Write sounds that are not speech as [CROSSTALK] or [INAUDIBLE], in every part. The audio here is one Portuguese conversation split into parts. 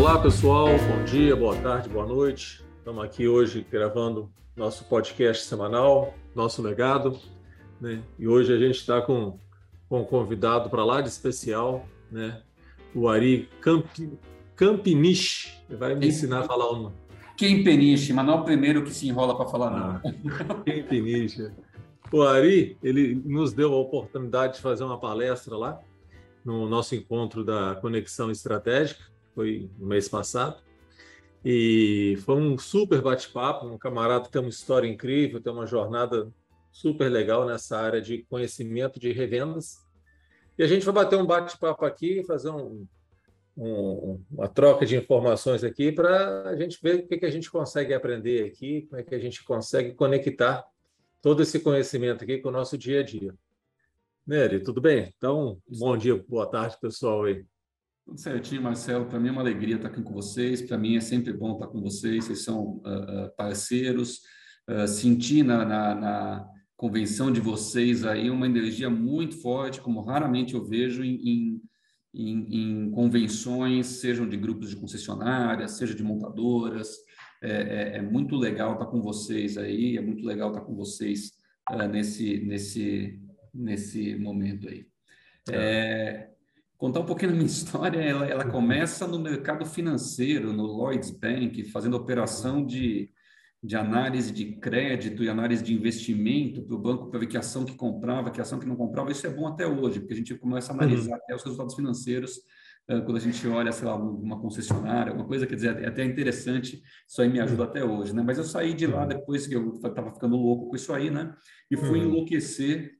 Olá pessoal, bom dia, boa tarde, boa noite. Estamos aqui hoje gravando nosso podcast semanal, nosso legado. Né? E hoje a gente está com, com um convidado para lá de especial, né? o Ari Camp, Campiniche. Ele vai me ensinar a falar o nome. Kempeniche, mas não é o primeiro que se enrola para falar não. Ah, Kempiniche. O Ari, ele nos deu a oportunidade de fazer uma palestra lá no nosso encontro da Conexão Estratégica, foi no mês passado. E foi um super bate-papo, um camarada tem uma história incrível, tem uma jornada super legal nessa área de conhecimento de revendas. E a gente vai bater um bate-papo aqui, fazer um, um, uma troca de informações aqui para a gente ver o que, que a gente consegue aprender aqui, como é que a gente consegue conectar todo esse conhecimento aqui com o nosso dia a dia. Nery, tudo bem? Então, bom dia, boa tarde, pessoal aí. Tudo certinho, Marcelo. Para mim é uma alegria estar aqui com vocês. Para mim é sempre bom estar com vocês. Vocês são uh, uh, parceiros. Uh, senti na, na, na, convenção de vocês aí uma energia muito forte, como raramente eu vejo em, em em, em, convenções, sejam de grupos de concessionárias, seja de montadoras. É, é, é, muito legal estar com vocês aí, é muito legal estar com vocês nesse, nesse, nesse momento aí. É, contar um pouquinho da minha [LAUGHS] história, ela, ela começa no mercado financeiro, no Lloyds Bank, fazendo operação de de análise de crédito e análise de investimento para o banco para ver que ação que comprava, que ação que não comprava, isso é bom até hoje, porque a gente começa a uhum. analisar uhum. até os resultados financeiros uh, quando a gente olha, sei lá, uma concessionária, uma coisa, quer dizer, é até interessante, isso aí me ajuda uhum. até hoje, né? Mas eu saí de lá uhum. depois que eu estava ficando louco com isso aí, né? E fui uhum. enlouquecer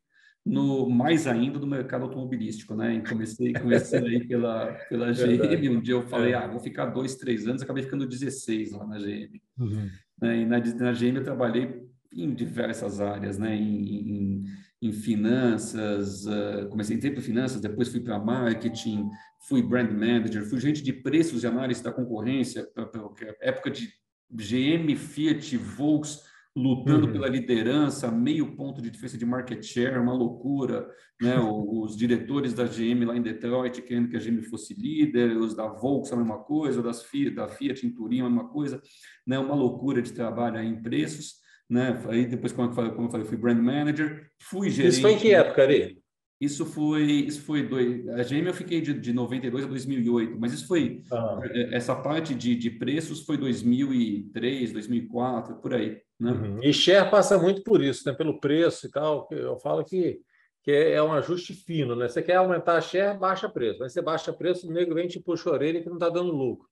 no mais ainda do mercado automobilístico, né? Comecei, comecei aí pela, pela [LAUGHS] GM. Um dia eu falei, é. ah, vou ficar dois, três anos, acabei ficando 16 lá na GM. Uhum. Né? E na, na GM eu trabalhei em diversas áreas, né? Em, em, em finanças, uh, comecei em tempo finanças, depois fui para marketing, fui brand manager, fui gente de preços e análise da concorrência, pra, pra, época de GM, Fiat, Volkswagen, lutando uhum. pela liderança, meio ponto de diferença de market share, uma loucura, né? Os diretores da GM lá em Detroit querendo que a GM fosse líder, os da Volkswagen a mesma coisa, das Fiat, da Fiat em Turim a mesma coisa, né? Uma loucura de trabalho em preços, né? Aí depois como eu falei, como eu falei, fui brand manager, fui gerente. Isso foi em que época, Ari? Isso foi, isso foi dois, a GM eu fiquei de, de 92 a 2008, mas isso foi, ah. essa parte de, de preços foi 2003, 2004, por aí. Né? Uhum. E share passa muito por isso, né? pelo preço e tal. Eu falo que, que é um ajuste fino, né? Você quer aumentar a share, baixa preço. Mas você baixa preço, o nego vem te puxa a orelha que não está dando lucro.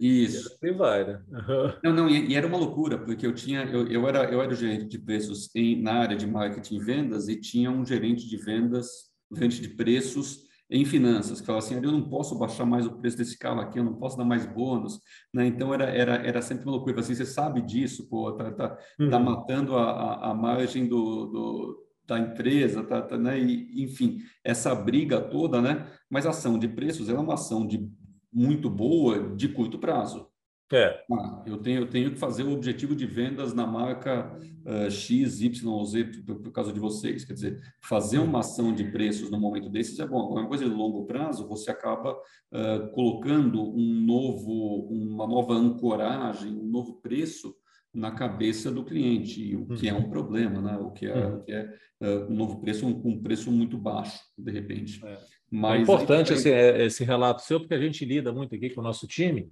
Isso. E assim vai, né? Uhum. Não, não, e, e, era uma loucura, porque eu tinha, eu, eu, era, eu era o gerente de preços em, na área de marketing e vendas e tinha um gerente de vendas, gerente de preços em finanças, que fala assim, eu não posso baixar mais o preço desse carro aqui, eu não posso dar mais bônus, né? Então era, era, era sempre uma loucura, assim, você sabe disso, pô, tá, tá, tá uhum. tá matando a, a, a, margem do, do, da empresa, tá, tá, né? E, enfim, essa briga toda, né? Mas a ação de preços é uma ação de muito boa de curto prazo. É. Ah, eu, tenho, eu tenho que fazer o objetivo de vendas na marca uh, X, Y ou Z, por, por, causa de vocês. Quer dizer, fazer uma ação de preços no momento desses é bom. Uma coisa de longo prazo, você acaba uh, colocando um novo, uma nova ancoragem, um novo preço na cabeça do cliente, o que é um uhum. problema, né? o que é, uhum. o que é uh, um novo preço, um, um, preço muito baixo, de repente. É. Mas, é importante aí, esse, esse relato seu, porque a gente lida muito aqui com o nosso time,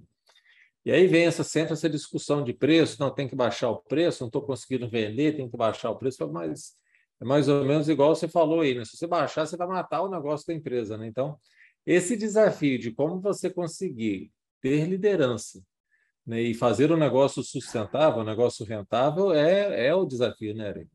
e aí vem essa, sempre essa discussão de preço, não, tem que baixar o preço, não estou conseguindo vender, tem que baixar o preço, mas é mais ou menos igual você falou aí, né? Se você baixar, você vai matar o negócio da empresa, né? Então, esse desafio de como você conseguir ter liderança né, e fazer um negócio sustentável, um negócio rentável, é, é o desafio, né, Ari?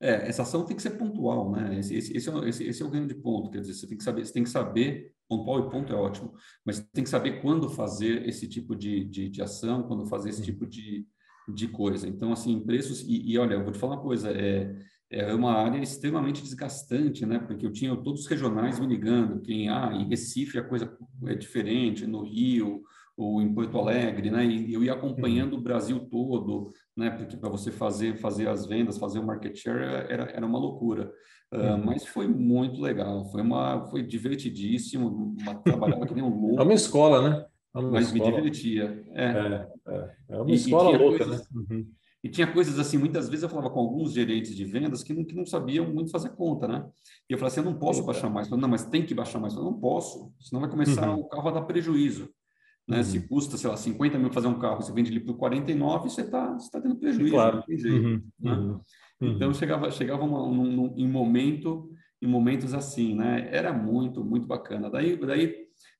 É, essa ação tem que ser pontual, né? Esse, esse, esse, é, esse, esse é o grande ponto, quer dizer, você tem que saber, você tem que saber pontual e ponto é ótimo, mas tem que saber quando fazer esse tipo de, de, de ação, quando fazer esse tipo de, de coisa. Então, assim, preços, e, e, olha, eu vou te falar uma coisa, é, é uma área extremamente desgastante, né? Porque eu tinha todos os regionais me ligando, quem, ah, em Recife a coisa é diferente, no Rio, ou em Porto Alegre, né? E eu ia acompanhando o Brasil todo, né? Porque para você fazer fazer as vendas, fazer o market share era, era uma loucura. Uh, mas foi muito legal, foi uma foi divertidíssimo, uma, trabalhava que nem um louco. É uma escola, né? mas escola. me divertia. É, é, é, é uma e, escola e louca, coisas, né? Uhum. E tinha coisas assim, muitas vezes eu falava com alguns gerentes de vendas que não, que não sabiam muito fazer conta, né? E eu falava assim, eu não posso baixar mais. Eu falei, não, mas tem que baixar mais. Eu falei, não posso, senão vai começar uhum. o carro a dar prejuízo. Né? Uhum. Se custa, sei lá, 50 mil fazer um carro, você vende ele por 49, você está você tá tendo prejuízo. Claro. Jeito, uhum. Né? Uhum. Então, chegava, chegava uma, um, em, momento, em momentos assim, né? Era muito, muito bacana. Daí, daí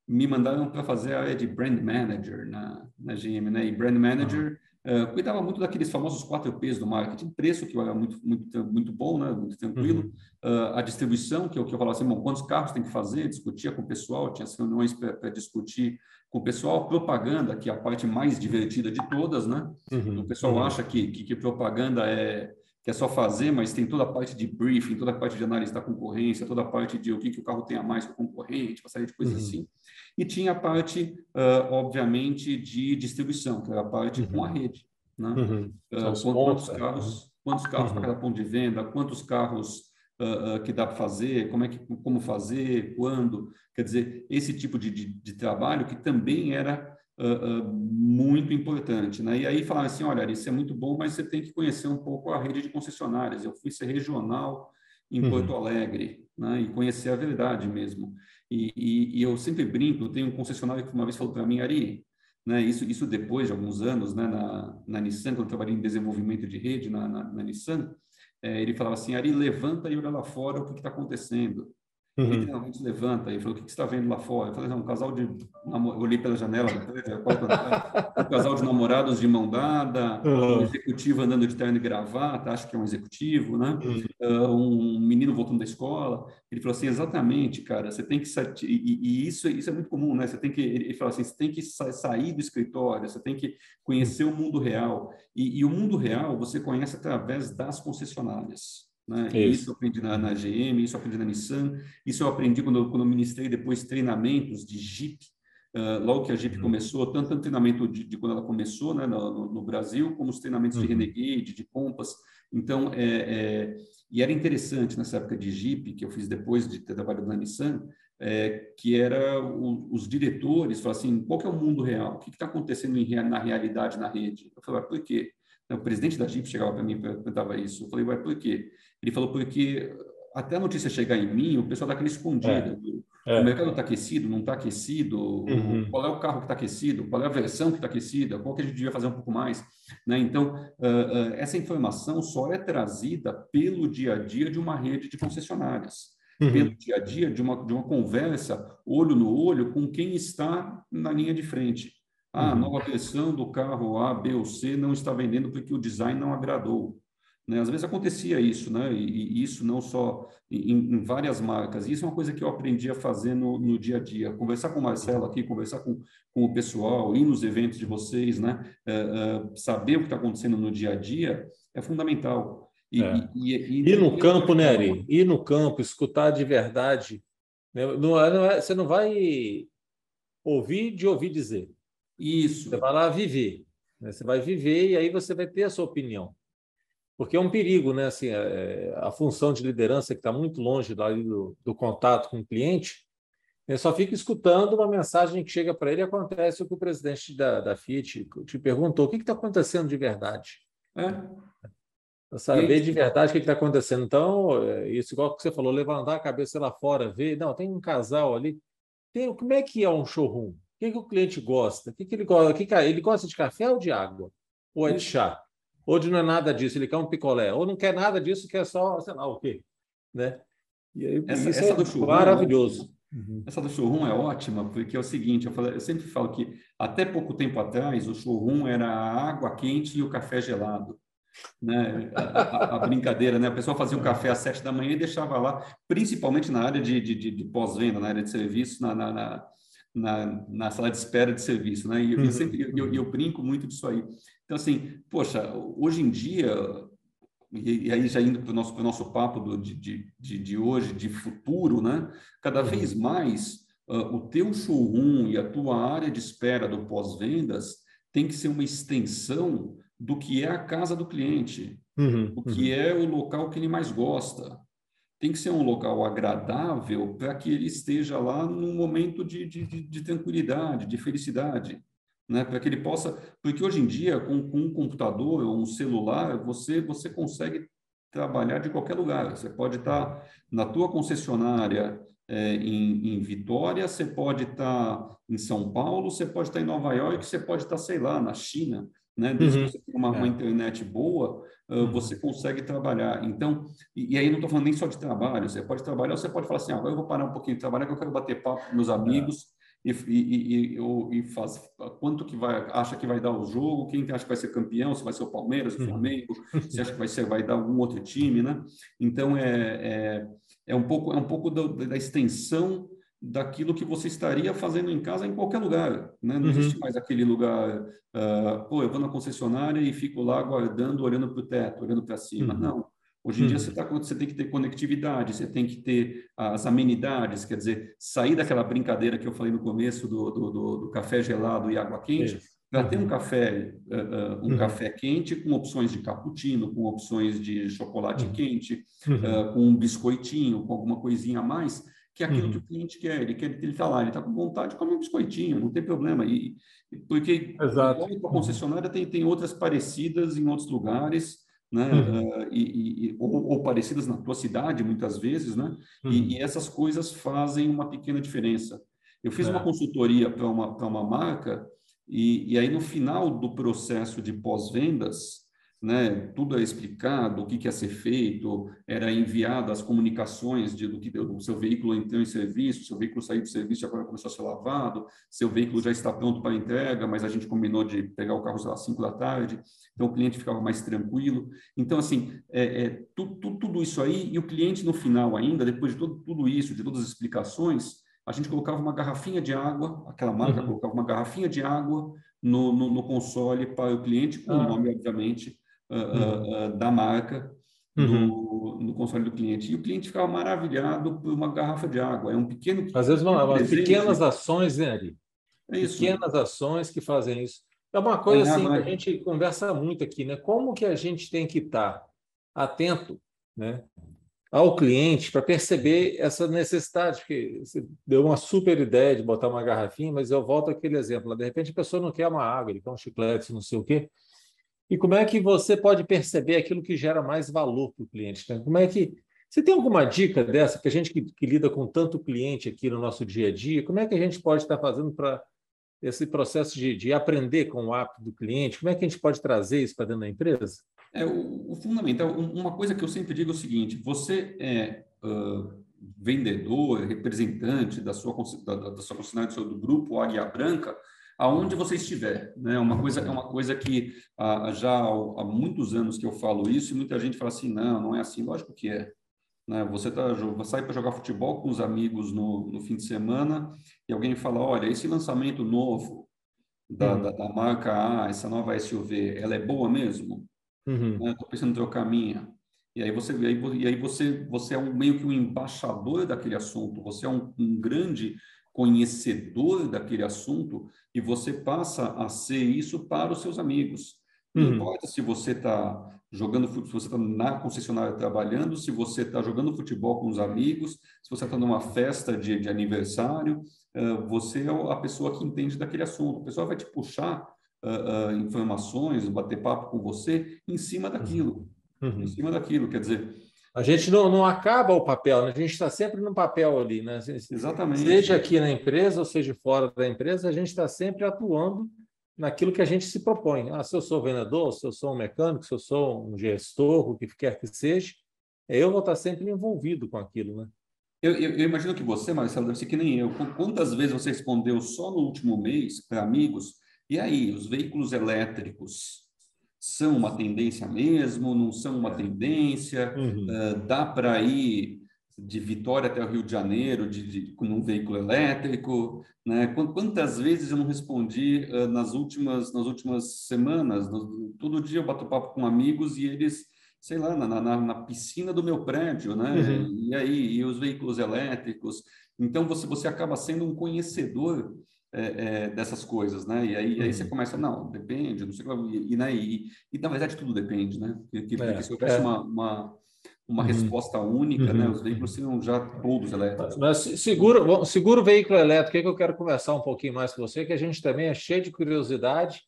me mandaram para fazer a área de Brand Manager na, na GM, né? E Brand Manager Uh, cuidava muito daqueles famosos quatro P's do marketing, preço, que era muito, muito, muito bom, né? muito tranquilo, uhum. uh, a distribuição, que é o que eu falava assim, bom, quantos carros tem que fazer, discutia com o pessoal, tinha reuniões para discutir com o pessoal, propaganda, que é a parte mais divertida de todas, né? Uhum. O pessoal uhum. acha que, que, que propaganda é, que é só fazer, mas tem toda a parte de briefing, toda a parte de análise da concorrência, toda a parte de o que, que o carro tem a mais que o concorrente, uma série de coisas uhum. assim. E tinha a parte, uh, obviamente, de distribuição, que era a parte uhum. com a uhum. rede. Né? Uhum. Uh, quantos, é. carros, quantos carros para uhum. cada ponto de venda, quantos carros uh, que dá para fazer, como, é que, como fazer, quando. Quer dizer, esse tipo de, de, de trabalho que também era uh, uh, muito importante. Né? E aí falaram assim, olha, isso é muito bom, mas você tem que conhecer um pouco a rede de concessionárias. Eu fui ser regional em uhum. Porto Alegre né? e conhecer a verdade mesmo. E, e, e, eu sempre brinco, tem um concessionário que uma vez falou para mim, Ari, né, isso, isso depois de alguns anos, né, na, na Nissan, quando eu trabalhei em desenvolvimento de rede na, na, na Nissan, ele falava assim, Ari, levanta e olha lá fora o que está acontecendo. Uhum. Ele realmente levanta e falou: O que, que você está vendo lá fora? Eu falei: um casal de. Eu olhei pela janela, um casal de namorados de mão dada, uhum. um executivo andando de terno e gravata, acho que é um executivo, né? Uhum. Uh, um menino voltando da escola. Ele falou assim: Exatamente, cara, você tem que. E, e isso, isso é muito comum, né? Você tem que. Ele falou assim: você tem que sair do escritório, você tem que conhecer o mundo real. E, e o mundo real você conhece através das concessionárias. Né? Isso. isso eu aprendi na, na, GM, isso eu aprendi na Nissan, isso eu aprendi quando quando eu ministrei depois treinamentos de Jeep, uh, logo que a Jeep uhum. começou, tanto o treinamento de, de, quando ela começou né, no, no, Brasil, como os treinamentos uhum. de Renegade, de Compass. Então, é, é, e era interessante nessa época de Jeep, que eu fiz depois de ter trabalhado na Nissan, é, que era o, os diretores, falaram assim, qual é o mundo real? O que está acontecendo em, na realidade na rede? Eu falei, por quê? O presidente da Jeep chegava para mim e perguntava isso. Eu falei, por quê? Ele falou, porque até a notícia chegar em mim, o pessoal dá aquele escondido. É. É. O mercado está aquecido, não está aquecido? Uhum. Qual é o carro que está aquecido? Qual é a versão que está aquecida? Qual que a gente devia fazer um pouco mais? Né? Então, uh, uh, essa informação só é trazida pelo dia a dia de uma rede de concessionárias. Uhum. Pelo dia a dia de uma, de uma conversa, olho no olho, com quem está na linha de frente. Ah, a uhum. nova versão do carro A, B ou C não está vendendo porque o design não agradou. Né? Às vezes acontecia isso, né? e, e isso não só em, em, várias marcas. Isso é uma coisa que eu aprendi a fazer no, no dia a dia. Conversar com o Marcelo aqui, conversar com, com o pessoal, ir nos eventos de vocês, né? É, é, saber o que está acontecendo no dia a dia é fundamental. E, é. e, e, e no campo, né, Ari? Ir no campo, escutar de verdade. Né? Não, é, não é, você não vai ouvir de ouvir dizer. Isso. Você vai lá viver. Né? Você vai viver e aí você vai ter a sua opinião. Porque é um perigo, né? Assim, a, é, a função de liderança que está muito longe do, do, contato com o cliente, ele só fica escutando uma mensagem que chega para ele e acontece o que o presidente da, da Fiat te perguntou: o que está acontecendo de verdade? É. Saber de verdade o que está acontecendo. Então, é, isso, igual que você falou, levantar a cabeça lá fora, ver, não, tem um casal ali. Tem, como é que é um showroom? que, que o cliente gosta? O que, que ele gosta? Que, ele gosta de café ou de água? Ou é de chá? Ou de não é nada disso, ele quer um picolé. Ou não quer nada disso, quer só, sei lá o quê. Né? E aí, essa, isso essa é do churrum, maravilhoso. Uhum. Essa do churrum é ótima, porque é o seguinte, eu, falei, eu, sempre falo que até pouco tempo atrás o churrum era a água quente e o café gelado. Né? A, a, a brincadeira, né? A pessoa fazia o café às sete da manhã e deixava lá, principalmente na área de, de, de, de pós-venda, na área de serviço, na, na, na na, na sala de espera de serviço, né? E eu, uhum. sempre eu, eu, brinco muito disso aí. Então, assim, poxa, hoje em dia, e, e aí já indo para o nosso, nosso papo do, de, de, de hoje, de futuro, né? Cada uhum. vez mais uh, o teu showroom e a tua área de espera do pós-vendas tem que ser uma extensão do que é a casa do cliente, uhum. o que uhum. é o local que ele mais gosta. tem que ser um local agradável para que ele esteja lá num momento de, de, de tranquilidade, de felicidade. Né, para que ele possa, porque hoje em dia com, com, um computador ou um celular você você consegue trabalhar de qualquer lugar. Você pode estar na tua concessionária é, em, em, Vitória, você pode estar em São Paulo, você pode estar em Nova York, você pode estar sei lá na China, né? Desde uhum. que você tenha uma, uma, é. internet boa, uh, você consegue trabalhar. Então, e, e aí não estou falando nem só de trabalho, você pode trabalhar, você pode falar assim, ah, eu vou parar um pouquinho de trabalhar, que eu quero bater papo com meus é. amigos. E, e, e, e, faz quanto que vai, acha que vai dar o jogo, quem acha que vai ser campeão, se vai ser o Palmeiras, o uhum. Flamengo, [LAUGHS] se acha que vai ser, vai dar algum outro time, né? Então, é, é, é um pouco, é um pouco da, da extensão daquilo que você estaria fazendo em casa em qualquer lugar, né? Não uhum. existe mais aquele lugar, uh, pô, eu vou na concessionária e fico lá guardando, olhando para o teto, olhando para cima. Uhum. Não. Hoje em dia uhum. você, tá, você tem que ter conectividade, você tem que ter as amenidades, quer dizer, sair daquela brincadeira que eu falei no começo do, do, do, do café gelado e água quente, para ter um uhum. café uh, um uhum. café quente com opções de cappuccino, com opções de chocolate uhum. quente, uh, com um biscoitinho, com alguma coisinha a mais, que é aquilo que o cliente quer. Ele quer, ele está lá, ele está com vontade de comer um biscoitinho, não tem problema. E porque Exato. a concessionária tem, tem outras parecidas em outros lugares, né? Uhum. Uh, e, e ou, ou, parecidas na tua cidade muitas vezes, né? Uhum. E, e, essas coisas fazem uma pequena diferença. Eu fiz é. uma consultoria para uma uma marca e, e aí no final do processo de pós-vendas né, tudo é explicado, o que, que ia ser feito, era enviado as comunicações de, do que o seu veículo entrou em serviço, seu veículo saiu de serviço e agora começou a ser lavado, seu veículo já está pronto para entrega, mas a gente combinou de pegar o carro às 5 da tarde, então o cliente ficava mais tranquilo. Então, assim, é, é tu, tu, tudo isso aí, e o cliente no final ainda, depois de todo, tudo isso, de todas as explicações, a gente colocava uma garrafinha de água, aquela marca uhum. colocava uma garrafinha de água no, no, no console para o cliente, com o ah. nome, obviamente, uh, uh, da marca no, uhum. no, console do cliente. E o cliente ficava maravilhado por uma garrafa de água. É um pequeno. Às vezes, não, umas pequenas ações, né, Ari? É isso. Pequenas ações que fazem isso. É uma coisa é, assim que a gente conversa muito aqui, né? Como que a gente tem que estar atento, né? ao cliente para perceber essa necessidade, porque você deu uma super ideia de botar uma garrafinha, mas eu volto àquele exemplo, de repente a pessoa não quer uma água, ele quer um chiclete, não sei o quê, e como é que você pode perceber aquilo que gera mais valor para o cliente? Né? Como é que você tem alguma dica dessa que a gente que, que, lida com tanto cliente aqui no nosso dia a dia? Como é que a gente pode estar fazendo para esse processo de, de, aprender com o hábito do cliente? Como é que a gente pode trazer isso para dentro da empresa? É o, o fundamental. Uma coisa que eu sempre digo é o seguinte: você é uh, vendedor, representante da sua da, da sua concessionária do grupo Águia Branca aonde você estiver. Né? Uma coisa, é uma coisa que ah, já há muitos anos que eu falo isso e muita gente fala assim, não, não é assim. Lógico que é. Né? Você tá, sai para jogar futebol com os amigos no, no fim de semana e alguém fala, olha, esse lançamento novo da, uhum. da, da, marca A, essa nova SUV, ela é boa mesmo? Estou uhum. né? pensando em trocar minha. E aí você, e aí você, você é um, meio que um embaixador daquele assunto. Você é um, um grande conhecedor daquele assunto e você passa a ser isso para os seus amigos. Não uhum. importa se você está jogando, se você está na concessionária trabalhando, se você está jogando futebol com os amigos, se você está numa festa de, de aniversário, uh, você é a pessoa que entende daquele assunto. A pessoa vai te puxar uh, uh, informações, bater papo com você em cima daquilo. Uhum. Em cima daquilo. Quer dizer, a gente não, não acaba o papel, né? a gente está sempre no papel ali. Né? Exatamente. Seja aqui na empresa ou seja fora da empresa, a gente está sempre atuando naquilo que a gente se propõe. Ah, se eu sou vendedor, se eu sou um mecânico, se eu sou um gestor, o que quer que seja, eu vou estar sempre envolvido com aquilo. Né? Eu, eu, eu imagino que você, Marcelo, deve ser que nem eu. Quantas vezes você respondeu só no último mês para amigos? E aí, os veículos elétricos são uma tendência mesmo, não são uma tendência, uhum. uh, dá para ir de Vitória até o Rio de Janeiro de, de, com um veículo elétrico, né? Quantas vezes eu não respondi uh, nas últimas nas últimas semanas? No, todo dia eu bato papo com amigos e eles, sei lá, na, na, na piscina do meu prédio, né? Uhum. E aí e os veículos elétricos. Então você você acaba sendo um conhecedor é, é, dessas coisas, né? E aí, uhum. aí você uhum. começa, não, depende, não sei o que, e, e, né? e, e na verdade tudo depende, né? Porque, porque é, se houvesse é. uma, uma, uma uhum. resposta única, né? uhum. né? Os veículos seriam já todos elétricos. Mas seguro, seguro veículo elétrico, é que eu quero conversar um pouquinho mais com você, que a gente também é cheio de curiosidade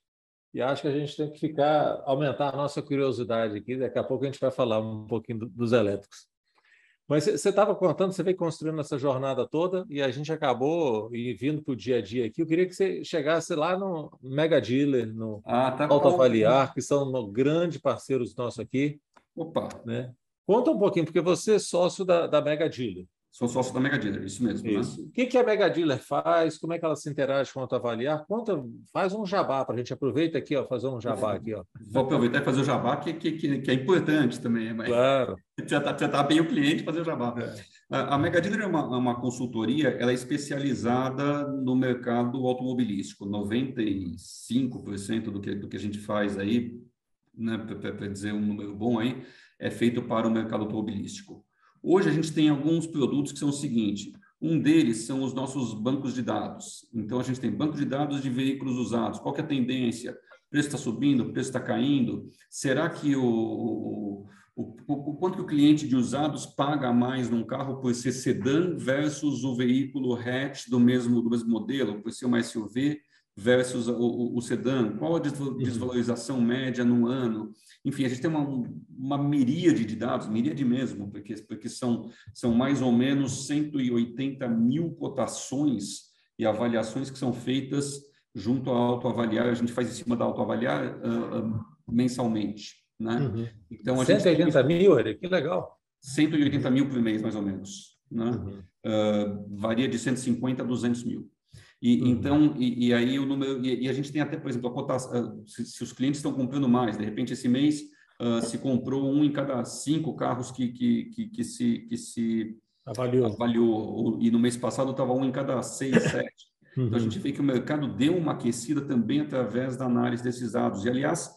e acho que a gente tem que ficar, aumentar a nossa curiosidade aqui. Daqui a pouco a gente vai falar um pouquinho dos elétricos. Mas você estava contando, você veio construindo essa jornada toda e a gente acabou vindo para o dia a dia aqui. Eu queria que você chegasse lá no Mega Dealer, no ah, tá Auto Avaliar, que são grandes parceiros nossos aqui. Opa! Né? Conta um pouquinho, porque você é sócio da, da Mega Dealer. Sou sócio da Mega Dealer, isso mesmo. Né? Isso. Né? O que, que a Mega Dealer faz? Como é que ela se interage com o avaliar? Conta, faz um jabá para a gente. Aproveita aqui, ó, fazer um jabá aqui. Ó. Vou aproveitar e fazer o jabá, que, que, que, é importante também. Mas claro. [LAUGHS] Tratar, tratar bem o cliente fazer o jabá. É. A, a Mega Dealer é uma, é uma consultoria, ela é especializada no mercado automobilístico. 95% do que, do que a gente faz aí, né, para dizer um número bom aí, é feito para o mercado automobilístico. Hoje a gente tem alguns produtos que são o seguinte: um deles são os nossos bancos de dados. Então a gente tem banco de dados de veículos usados. Qual é a tendência? O preço está subindo, o preço está caindo. Será que o, o, o, o, quanto que o cliente de usados paga mais num carro por ser sedã versus o veículo hatch do mesmo do mesmo modelo, por ser uma SUV? Versus o, o, o sedã, qual a uhum. desvalorização média no ano. Enfim, a gente tem uma, uma miríade de dados, miríade mesmo, porque, porque são, são mais ou menos 180 mil cotações e avaliações que são feitas junto à autoavaliar, a gente faz em cima da autoavaliar uh, uh, mensalmente. Né? Uhum. Então, a 180 gente mil, que legal. 180 mil por mês, mais ou menos. Né? Uhum. Uh, varia de 150 a 200 mil. E, uhum. Então, e, e, aí o número, e, e, a gente tem até, por exemplo, a cotação, se, se, os clientes estão comprando mais, de repente esse mês uh, se comprou um em cada cinco carros que, que, que, que se, que se avaliou. avaliou, e no mês passado estava um em cada seis, [LAUGHS] sete. Uhum. Então a gente vê que o mercado deu uma aquecida também através da análise desses dados. E aliás,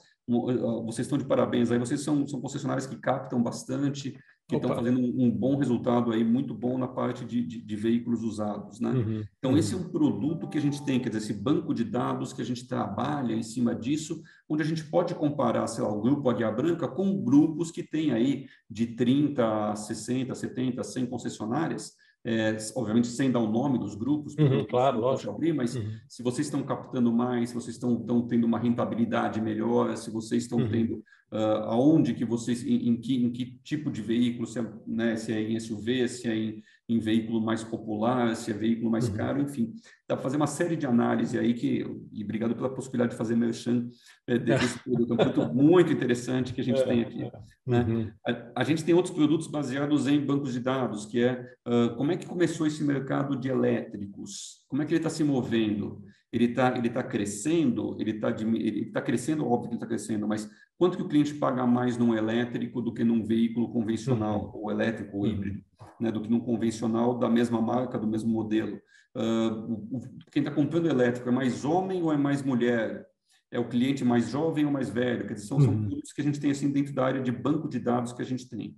vocês estão de parabéns aí, vocês são, são concessionários que captam bastante, que estão fazendo um, um, bom resultado aí, muito bom na parte de, de, de veículos usados, né? Uhum. Então, uhum. esse é um produto que a gente tem, quer dizer, esse banco de dados que a gente trabalha em cima disso, onde a gente pode comparar, sei lá, o grupo Águia Branca com grupos que têm aí de 30, 60, 70, 100 concessionárias, é, obviamente sem dar o nome dos grupos, uhum, claro, lógico. Abrir, mas uhum. se vocês estão captando mais, se vocês estão, estão tendo uma rentabilidade melhor, se vocês estão uhum. tendo uh, aonde que vocês, em, em, que, em que tipo de veículo, se é, né, se é em SUV, se é em, em veículo mais popular, se é veículo mais uhum. caro, enfim. Dá para fazer uma série de análise aí que, e obrigado pela possibilidade de fazer merchan é, [LAUGHS] desse produto, é um produto muito interessante que a gente é, tem aqui. É. Né? Uhum. A, a, gente tem outros produtos baseados em bancos de dados, que é uh, como é que começou esse mercado de elétricos, como é que ele está se movendo, ele está ele tá crescendo, ele está ele tá crescendo, óbvio que ele está crescendo, mas quanto que o cliente paga mais num elétrico do que num veículo convencional, uhum. ou elétrico ou uhum. híbrido, né, do que num convencional da mesma marca, do mesmo modelo? Uh, quem está comprando elétrico é mais homem ou é mais mulher? É o cliente mais jovem ou mais velho? Quer dizer, são, uhum. produtos que a gente tem assim dentro da área de banco de dados que a gente tem.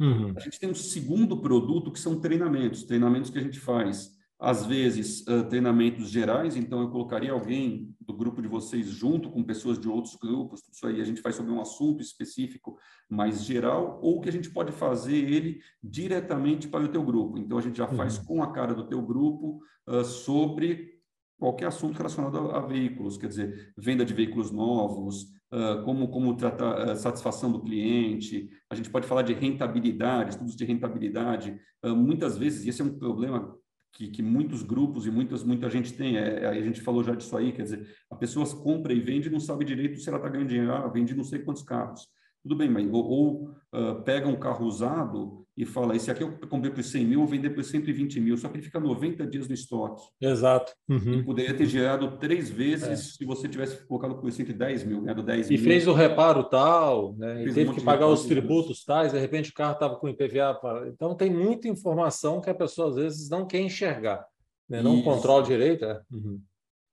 Uhum. A gente tem um segundo produto que são treinamentos, treinamentos que a gente faz às vezes treinamentos gerais, então eu colocaria alguém do grupo de vocês junto com pessoas de outros grupos, isso aí a gente faz sobre um assunto específico mais geral, ou que a gente pode fazer ele diretamente para o teu grupo. Então a gente já faz uhum. com a cara do teu grupo uh, sobre qualquer assunto relacionado a, a, veículos, quer dizer, venda de veículos novos, Uh, como, como tratar a uh, satisfação do cliente, a gente pode falar de rentabilidade, estudos de rentabilidade. Muitas vezes, e esse é um problema que, que, muitos grupos e muitas, muita gente tem. É, a gente falou já disso aí, quer dizer, a pessoa compra e vende e não sabe direito se ela está ganhando dinheiro, ah, vende não sei quantos carros. Tudo bem, mas ou, ou uh, pega um carro usado e fala, esse aqui eu comprei por 100 mil, vou vender por 120 mil, só que ele fica 90 dias no estoque. Exato. Uhum. E poderia ter gerado três vezes é. se você tivesse colocado por 110 mil, ganhado 10 e mil. E fez o reparo tal, né? e teve um que pagar os tributos tais, de repente o carro estava com IPVA. Para... Então tem muita informação que a pessoa às vezes não quer enxergar, né? não controla direito. É. Uhum.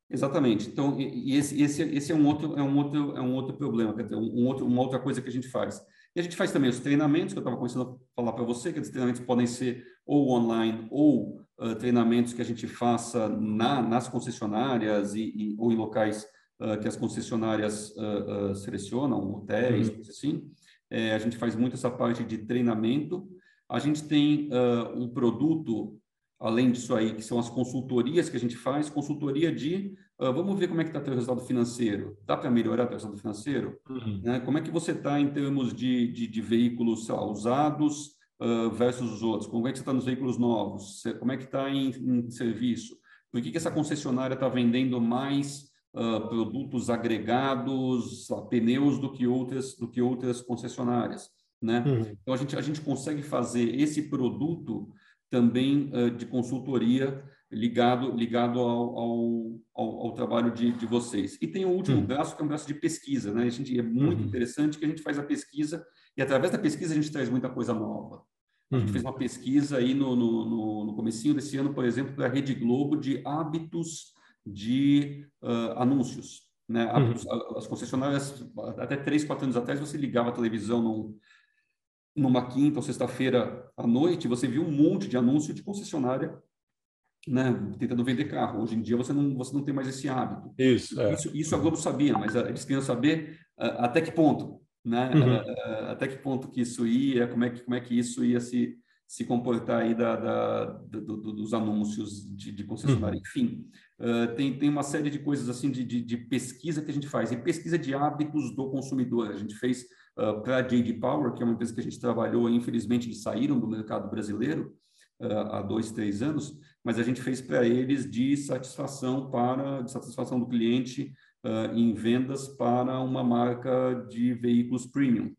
Exatamente. Então, e esse, esse, esse é um outro é um outro é um outro problema, quer dizer, um outro, uma outra coisa que a gente faz. E a gente faz também os treinamentos que eu estava começando a falar para você, que os treinamentos podem ser ou online ou uh, treinamentos que a gente faça na, nas concessionárias e, e, ou em locais uh, que as concessionárias uh, selecionam, hotéis, uhum. assim. é, a gente faz muito essa parte de treinamento. A gente tem um produto, além disso aí, que são as consultorias que a gente faz, consultoria de uh, vamos ver como é que está o resultado financeiro. Dá para melhorar o resultado financeiro? Uhum. Né? Como é que você está em termos de, de, de veículos lá, usados uh, versus os outros? Como é que você está nos veículos novos? Como é que está em, em, serviço? Por que, que essa concessionária está vendendo mais uh, produtos agregados, uh, pneus do que outras do que outras concessionárias, né? Uhum. Então a gente a gente consegue fazer esse produto também de consultoria ligado ligado ao, ao, ao, ao trabalho de, de, vocês. E tem o último uhum. braço que é um braço de pesquisa, né? A gente é muito uhum. interessante que a gente faz a pesquisa e através da pesquisa a gente traz muita coisa nova. A gente uhum. fez uma pesquisa aí no, no, no, no comecinho desse ano, por exemplo, da Rede Globo de hábitos de uh, anúncios. Né? Uhum. As concessionárias, até três, quatro anos atrás, você ligava a televisão num, numa quinta ou sexta-feira à noite, você viu um monte de anúncio de concessionária né, tentando vender carro. Hoje em dia você não, você não tem mais esse hábito. Isso, é. isso, isso, a Globo sabia, mas eles queriam saber uh, até que ponto, né? Uhum. Uh, até que ponto que isso ia, como é que, como é que isso ia se, se comportar aí da, da, do, do, dos anúncios de, de concessionária. Uhum. Enfim, uh, tem, tem uma série de coisas assim de, de, de, pesquisa que a gente faz, e pesquisa de hábitos do consumidor. A gente fez para a JD Power, que é uma empresa que a gente trabalhou, infelizmente eles saíram do mercado brasileiro há dois, três anos, mas a gente fez para eles de satisfação para de satisfação do cliente em vendas para uma marca de veículos premium.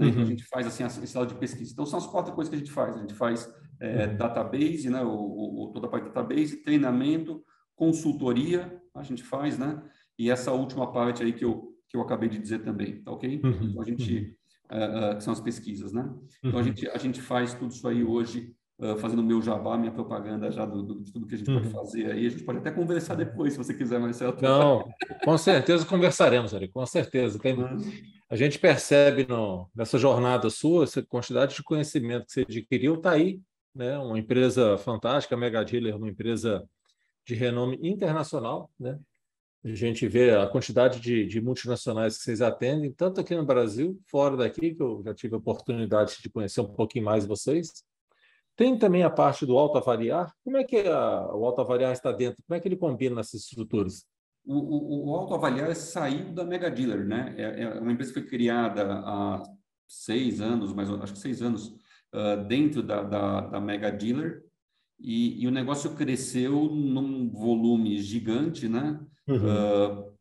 Né? Uhum. Então, a gente faz assim, esse lado de pesquisa. Então, são as quatro coisas que a gente faz. A gente faz é, uhum. database, né? O, o, toda a parte de database, treinamento, consultoria, a gente faz, né? E essa última parte aí que eu, que eu acabei de dizer também, tá ok? Uhum. Então, a gente, uh, uh, que são as pesquisas, né? Então, a uhum. gente, a gente faz tudo isso aí hoje Uh, fazendo meu jabá, minha propaganda já do, do, de tudo que a gente uhum. pode fazer aí. A gente pode até conversar depois, se você quiser, Marcelo. Não, com certeza conversaremos, Ari, com certeza. Tem, uhum. A gente percebe no, nessa jornada sua, essa quantidade de conhecimento que você adquiriu está aí, né? Uma empresa fantástica, a Mega Dealer, uma empresa de renome internacional, né? A gente vê a quantidade de, de, multinacionais que vocês atendem, tanto aqui no Brasil, fora daqui, que eu já tive a oportunidade de conhecer um pouquinho mais vocês, tem também a parte do alto avaliar. Como é que a, o alto avaliar está dentro? Como é que ele combina nessas estruturas? O, o, o alto avaliar saiu da Mega Dealer, né? É, é, uma empresa que foi criada há seis anos, mas acho que seis anos, uh, dentro da, da, da, Mega Dealer, e, e, o negócio cresceu num volume gigante, né? Uhum. Uh,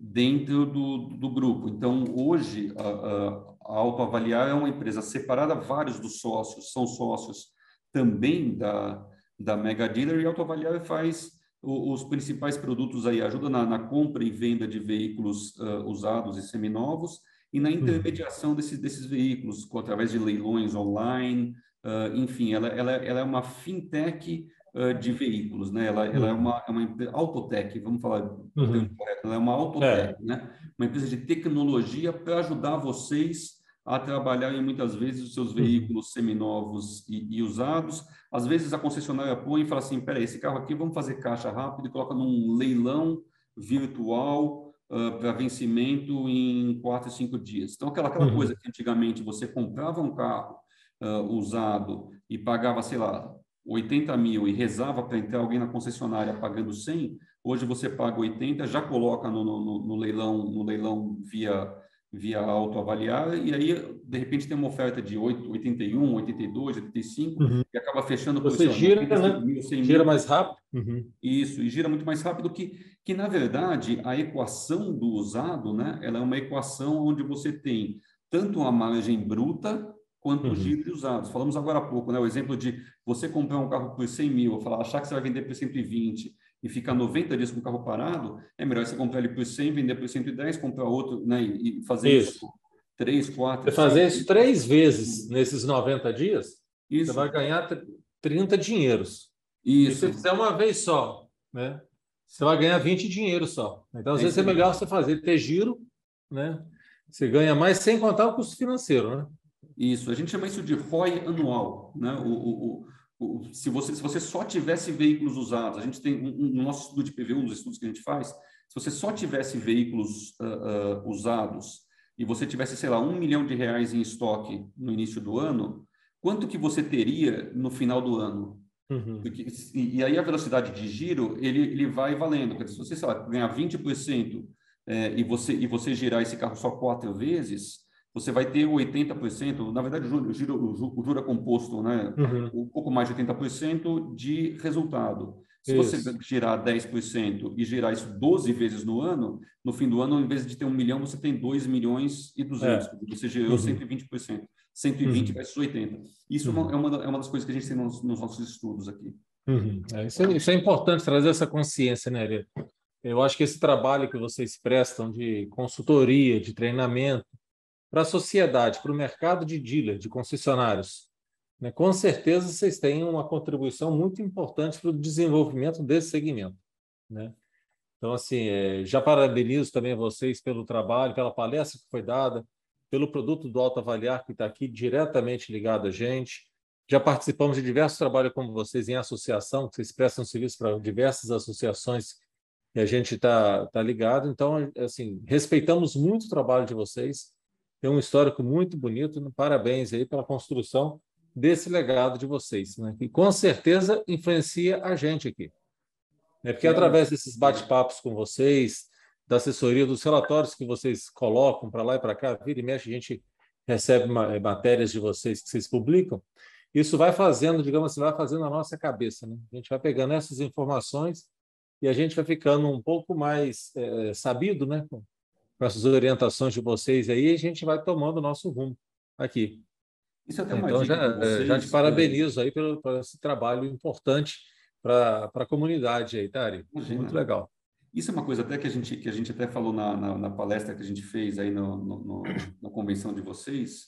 dentro do, do grupo. Então, hoje, a, a, a Autoavaliar é uma empresa separada, vários dos sócios são sócios também da, da Mega Dealer e Autoavaliar faz os, os principais produtos aí, ajuda na, na, compra e venda de veículos uh, usados e seminovos e na intermediação uhum. desses, desses veículos, com, através de leilões online, uh, enfim, ela, ela, ela é uma fintech uh, de veículos, né? Ela, ela é uhum. uma, é uma autotech, vamos falar uhum. correto, ela é uma autotech, é. né? Uma empresa de tecnologia para ajudar vocês a trabalhar em muitas vezes os seus uhum. veículos seminovos e, e usados. Às vezes a concessionária põe e fala assim, peraí, esse carro aqui vamos fazer caixa rápido e coloca num leilão virtual uh, para vencimento em quatro, cinco dias. Então, aquela, aquela uhum. coisa que antigamente você comprava um carro uh, usado e pagava, sei lá, 80 mil e rezava para entrar alguém na concessionária pagando 100, hoje você paga 80, já coloca no, no, no leilão, no leilão via via autoavaliar, e aí, de repente, tem uma oferta de 8, 81, 82, 85, uhum. e acaba fechando Você gira, né? mil, gira mil. mais rápido. Uhum. Isso, e gira muito mais rápido que, que, na verdade, a equação do usado, né, ela é uma equação onde você tem tanto a margem bruta quanto uhum. o giro de usados. Falamos agora há pouco, né, o exemplo de você comprar um carro por 100 mil, falar, achar que você vai vender por 120, e ficar 90 dias com o carro parado, é melhor você comprar ele por 100, vender por 110, comprar outro, né? E fazer isso, três, quatro. Você fazer isso três vezes nesses 90 dias, isso. você vai ganhar 30 dinheiros. Isso. E se você fizer uma vez só, né? Você vai ganhar 20 dinheiros só. Então, às é vezes é melhor você fazer, ter giro, né? Você ganha mais sem contar o custo financeiro, né? Isso, a gente chama isso de ROI anual, né? O, o, se você, se você só tivesse veículos usados, a gente tem um, um, no nosso estudo de PV, um dos estudos que a gente faz, se você só tivesse veículos uh, uh, usados e você tivesse, sei lá, um milhão de reais em estoque no início do ano, quanto que você teria no final do ano? Uhum. Porque, e, e, aí a velocidade de giro, ele, ele vai valendo. Quer dizer, se você, sei lá, ganhar 20% é, e, você, e você girar esse carro só quatro vezes, você vai ter 80%, na verdade, o juro, o juro é composto, né? Uhum. um pouco mais de 80% de resultado. Se isso. você girar 10% e girar isso 12 vezes no ano, no fim do ano, em vez de ter um milhão, você tem 2 milhões e 200, é. você gerou uhum. 120%. 120 uhum. versus 80. Isso uhum. é, uma, é uma das coisas que a gente tem nos, nos nossos estudos aqui. Uhum. É, isso, é, isso, é, importante, trazer essa consciência, né, Ari? Eu acho que esse trabalho que vocês prestam de consultoria, de treinamento, para a sociedade, para o mercado de dealer, de concessionários. Né? Com certeza vocês têm uma contribuição muito importante para o desenvolvimento desse segmento. Né? Então, assim, é, já parabenizo também vocês pelo trabalho, pela palestra que foi dada, pelo produto do Alto Avaliar, que está aqui diretamente ligado a gente. Já participamos de diversos trabalhos como vocês em associação, que vocês prestam serviço para diversas associações e a gente está tá ligado. Então, assim, respeitamos muito o trabalho de vocês tem um histórico muito bonito. Né? Parabéns aí pela construção desse legado de vocês, né? que com certeza influencia a gente aqui. É porque através desses bate-papos com vocês, da assessoria, dos relatórios que vocês colocam para lá e para cá, vira e mexe, a gente recebe eh, matérias de vocês que vocês publicam, isso vai fazendo, digamos assim, vai fazendo a nossa cabeça. Né? A gente vai pegando essas informações e a gente vai ficando um pouco mais é, sabido né? Com essas orientações de vocês aí, a gente vai tomando o nosso rumo aqui. Isso é até uma então, já, vocês, já te parabenizo aí pelo, por esse trabalho importante para a comunidade aí, Tari. Muito legal. Isso é uma coisa até que a gente, que a gente até falou na, na, na palestra que a gente fez aí no, no, no na convenção de vocês,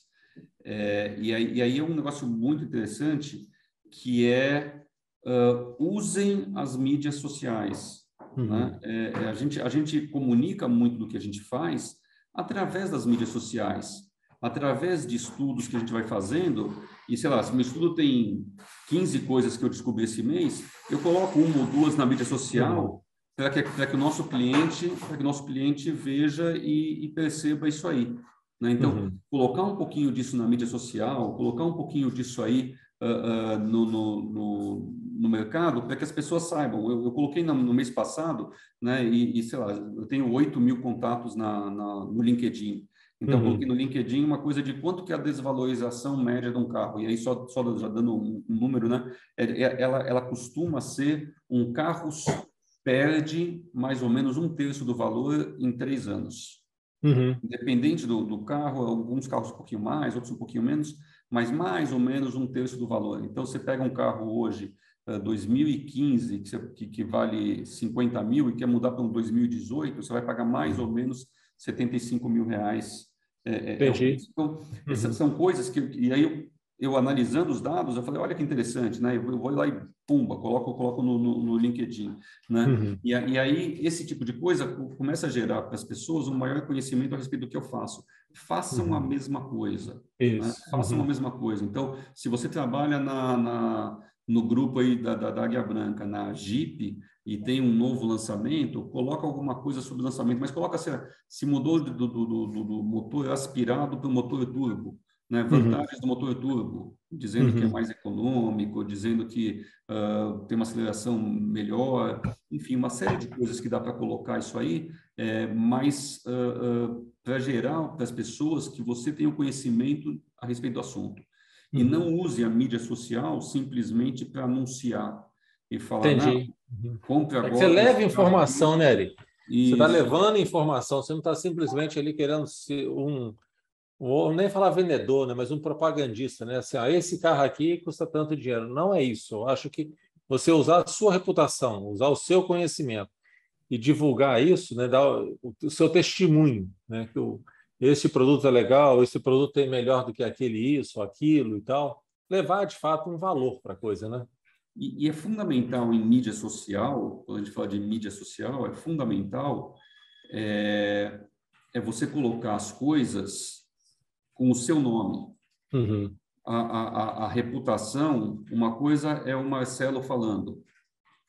é, e, aí, e aí é um negócio muito interessante que é uh, usem as mídias sociais. Uhum. Né? É, é, a, gente, a gente comunica muito do que a gente faz através das mídias sociais, através de estudos que a gente vai fazendo. E sei lá, se meu estudo tem 15 coisas que eu descobri esse mês, eu coloco uma ou duas na mídia social uhum. para que, que o nosso cliente, para que o nosso cliente veja e, e perceba isso aí. Né? Então, uhum. colocar um pouquinho disso na mídia social, colocar um pouquinho disso aí uh, uh, no, no, no, no, mercado, para que as pessoas saibam. Eu, eu coloquei no, no, mês passado, né, e, e, sei lá, eu tenho 8 mil contatos na, na no LinkedIn. Então, uhum. coloquei no LinkedIn uma coisa de quanto que é a desvalorização média de um carro. E aí, só, só já dando um, um número, né? É, é, ela, ela costuma ser um carro perde mais ou menos um terço do valor em três anos. Uhum. Independente do, do carro, alguns carros um pouquinho mais, outros um pouquinho menos, mas mais ou menos um terço do valor. Então, você pega um carro hoje, 2015, que, você, que, que, vale 50 mil e quer mudar para um 2018, você vai pagar mais ou menos 75 mil reais. É, Entendi. É, então, uhum. essas são coisas que... E aí, eu, eu analisando os dados, eu falei, olha que interessante, né? Eu vou lá e pumba, coloco, coloco no, no, no LinkedIn, né? Uhum. E, e, aí esse tipo de coisa começa a gerar para as pessoas um maior conhecimento a respeito do que eu faço. Façam uhum. a mesma coisa. Né? Façam uhum. a mesma coisa. Então, se você trabalha na, na no grupo aí da, da, da Águia Branca, na Jeep, e tem um novo lançamento, coloca alguma coisa sobre o lançamento, mas coloca se, se mudou do, do, do, do motor aspirado para o motor turbo né, uhum. vantagens uhum. do motor turbo, dizendo uhum. que é uhum. mais econômico, dizendo que uh, tem uma aceleração melhor, enfim, uma série de coisas que dá para colocar isso aí, é, mas uh, uh, para gerar para as pessoas que você tenha o um conhecimento a respeito do assunto. Uhum. E não use a mídia social simplesmente para anunciar e falar, Entendi. Uhum. compre agora. É você leva informação, né, Ari? Você está levando informação, você não está simplesmente ali querendo ser um vou nem falar vendedor, né, mas um propagandista, né? Assim, ah, esse carro aqui custa tanto dinheiro. Não é isso. Eu acho que você usar a sua reputação, usar o seu conhecimento e divulgar isso, né, dar o, o seu testemunho, né, que o, esse produto é legal, esse produto é melhor do que aquele isso, aquilo e tal, levar de fato um valor para a coisa, né? E, e, é fundamental em mídia social, quando a gente fala de mídia social, é fundamental é, é você colocar as coisas com o seu nome. Uhum. A, a, a, reputação, uma coisa é o Marcelo falando,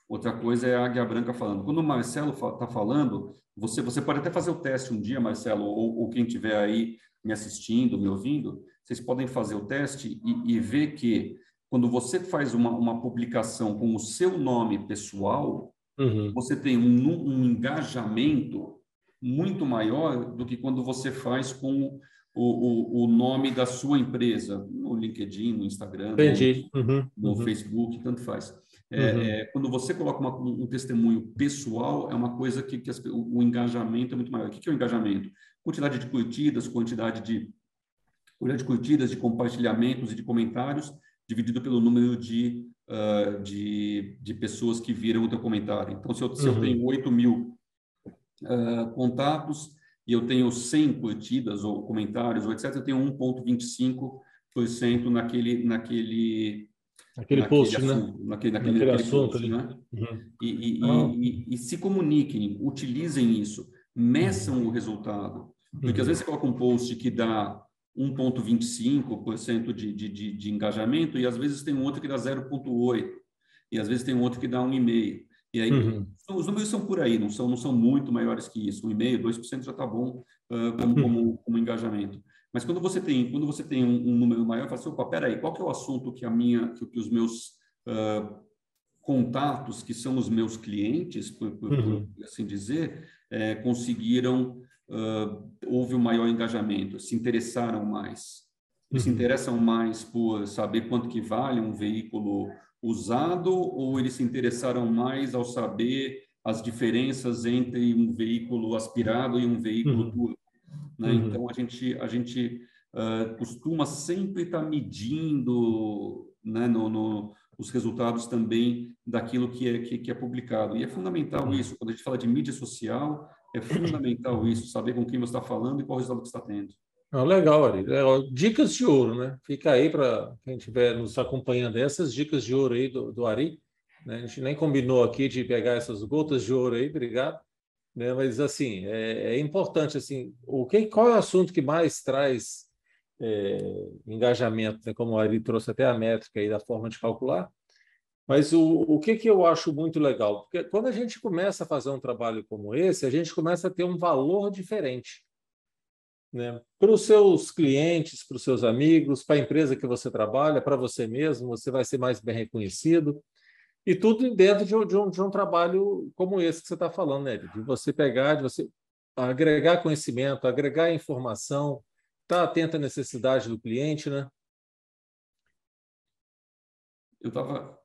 outra coisa é a Águia Branca falando. Quando o Marcelo está falando, você, você pode até fazer o teste um dia, Marcelo, ou, ou quem estiver aí me assistindo, me ouvindo, vocês podem fazer o teste e, e ver que quando você faz uma, uma publicação com o seu nome pessoal, uhum. você tem um, um engajamento muito maior do que quando você faz com o, o, o, nome da sua empresa, no LinkedIn, no Instagram, no, uhum, no uhum. Facebook, tanto faz. É, uhum. é, quando você coloca uma, um testemunho pessoal, é uma coisa que, que as, o, o, engajamento é muito maior. O que, que é o engajamento? Quantidade de curtidas, quantidade de, quantidade de curtidas, de compartilhamentos e de comentários, dividido pelo número de, uh, de, de, pessoas que viram o teu comentário. Então, se eu, se eu uhum. tenho 8 mil uh, contatos, e eu tenho 100 curtidas ou comentários ou etc, eu tenho 1,25% naquele naquele Aquele post, assunto, né? Naquele, naquele, naquele assunto post, ali. Né? Uhum. E, e, ah. e, e, se comuniquem, utilizem isso, meçam o resultado. Porque uhum. às vezes você coloca um post que dá 1,25% de, de, de, de engajamento e às vezes tem um outro que dá 0,8% e às vezes tem um outro que dá 1,5%. E aí, uhum. os números são por aí, não são, não são muito maiores que isso. 1,5%, 2% já está bom uh, como, uhum. como, como, engajamento. Mas quando você tem, quando você tem um, um número maior, fala assim, opa, peraí, qual que é o assunto que a minha, que, que os meus uh, contatos, que são os meus clientes, por, por, uhum. por assim dizer, é, conseguiram, uh, houve um maior engajamento, se interessaram mais. Eles se uhum. interessam mais por saber quanto que vale um veículo usado ou eles se interessaram mais ao saber as diferenças entre um veículo aspirado e um veículo uhum. Né? Uhum. Então, a gente, a gente uh, costuma sempre estar tá medindo né, no, no, os resultados também daquilo que é, que, que é publicado. E é fundamental uhum. isso. Quando a gente fala de mídia social, é fundamental isso, saber com quem você está falando e qual o resultado que está tendo. Ah, legal, Ari. Dicas de ouro, né? Fica aí para quem estiver nos acompanhando essas dicas de ouro aí do, do Ari. Né? A gente nem combinou aqui de pegar essas gotas de ouro aí, obrigado. Né? Mas assim, é, é importante assim, o que, qual é o assunto que mais traz é, engajamento, né? como Ari trouxe até a métrica aí da forma de calcular. Mas o, o que, que eu acho muito legal? Porque quando a gente começa a fazer um trabalho como esse, a gente começa a ter um valor diferente né? Para os seus clientes, para os seus amigos, para a empresa que você trabalha, para você mesmo, você vai ser mais bem reconhecido. E tudo dentro de um, de um, de um trabalho como esse que você está falando, né? De você pegar, de você agregar conhecimento, agregar informação, estar tá atento à necessidade do cliente, né? Eu estava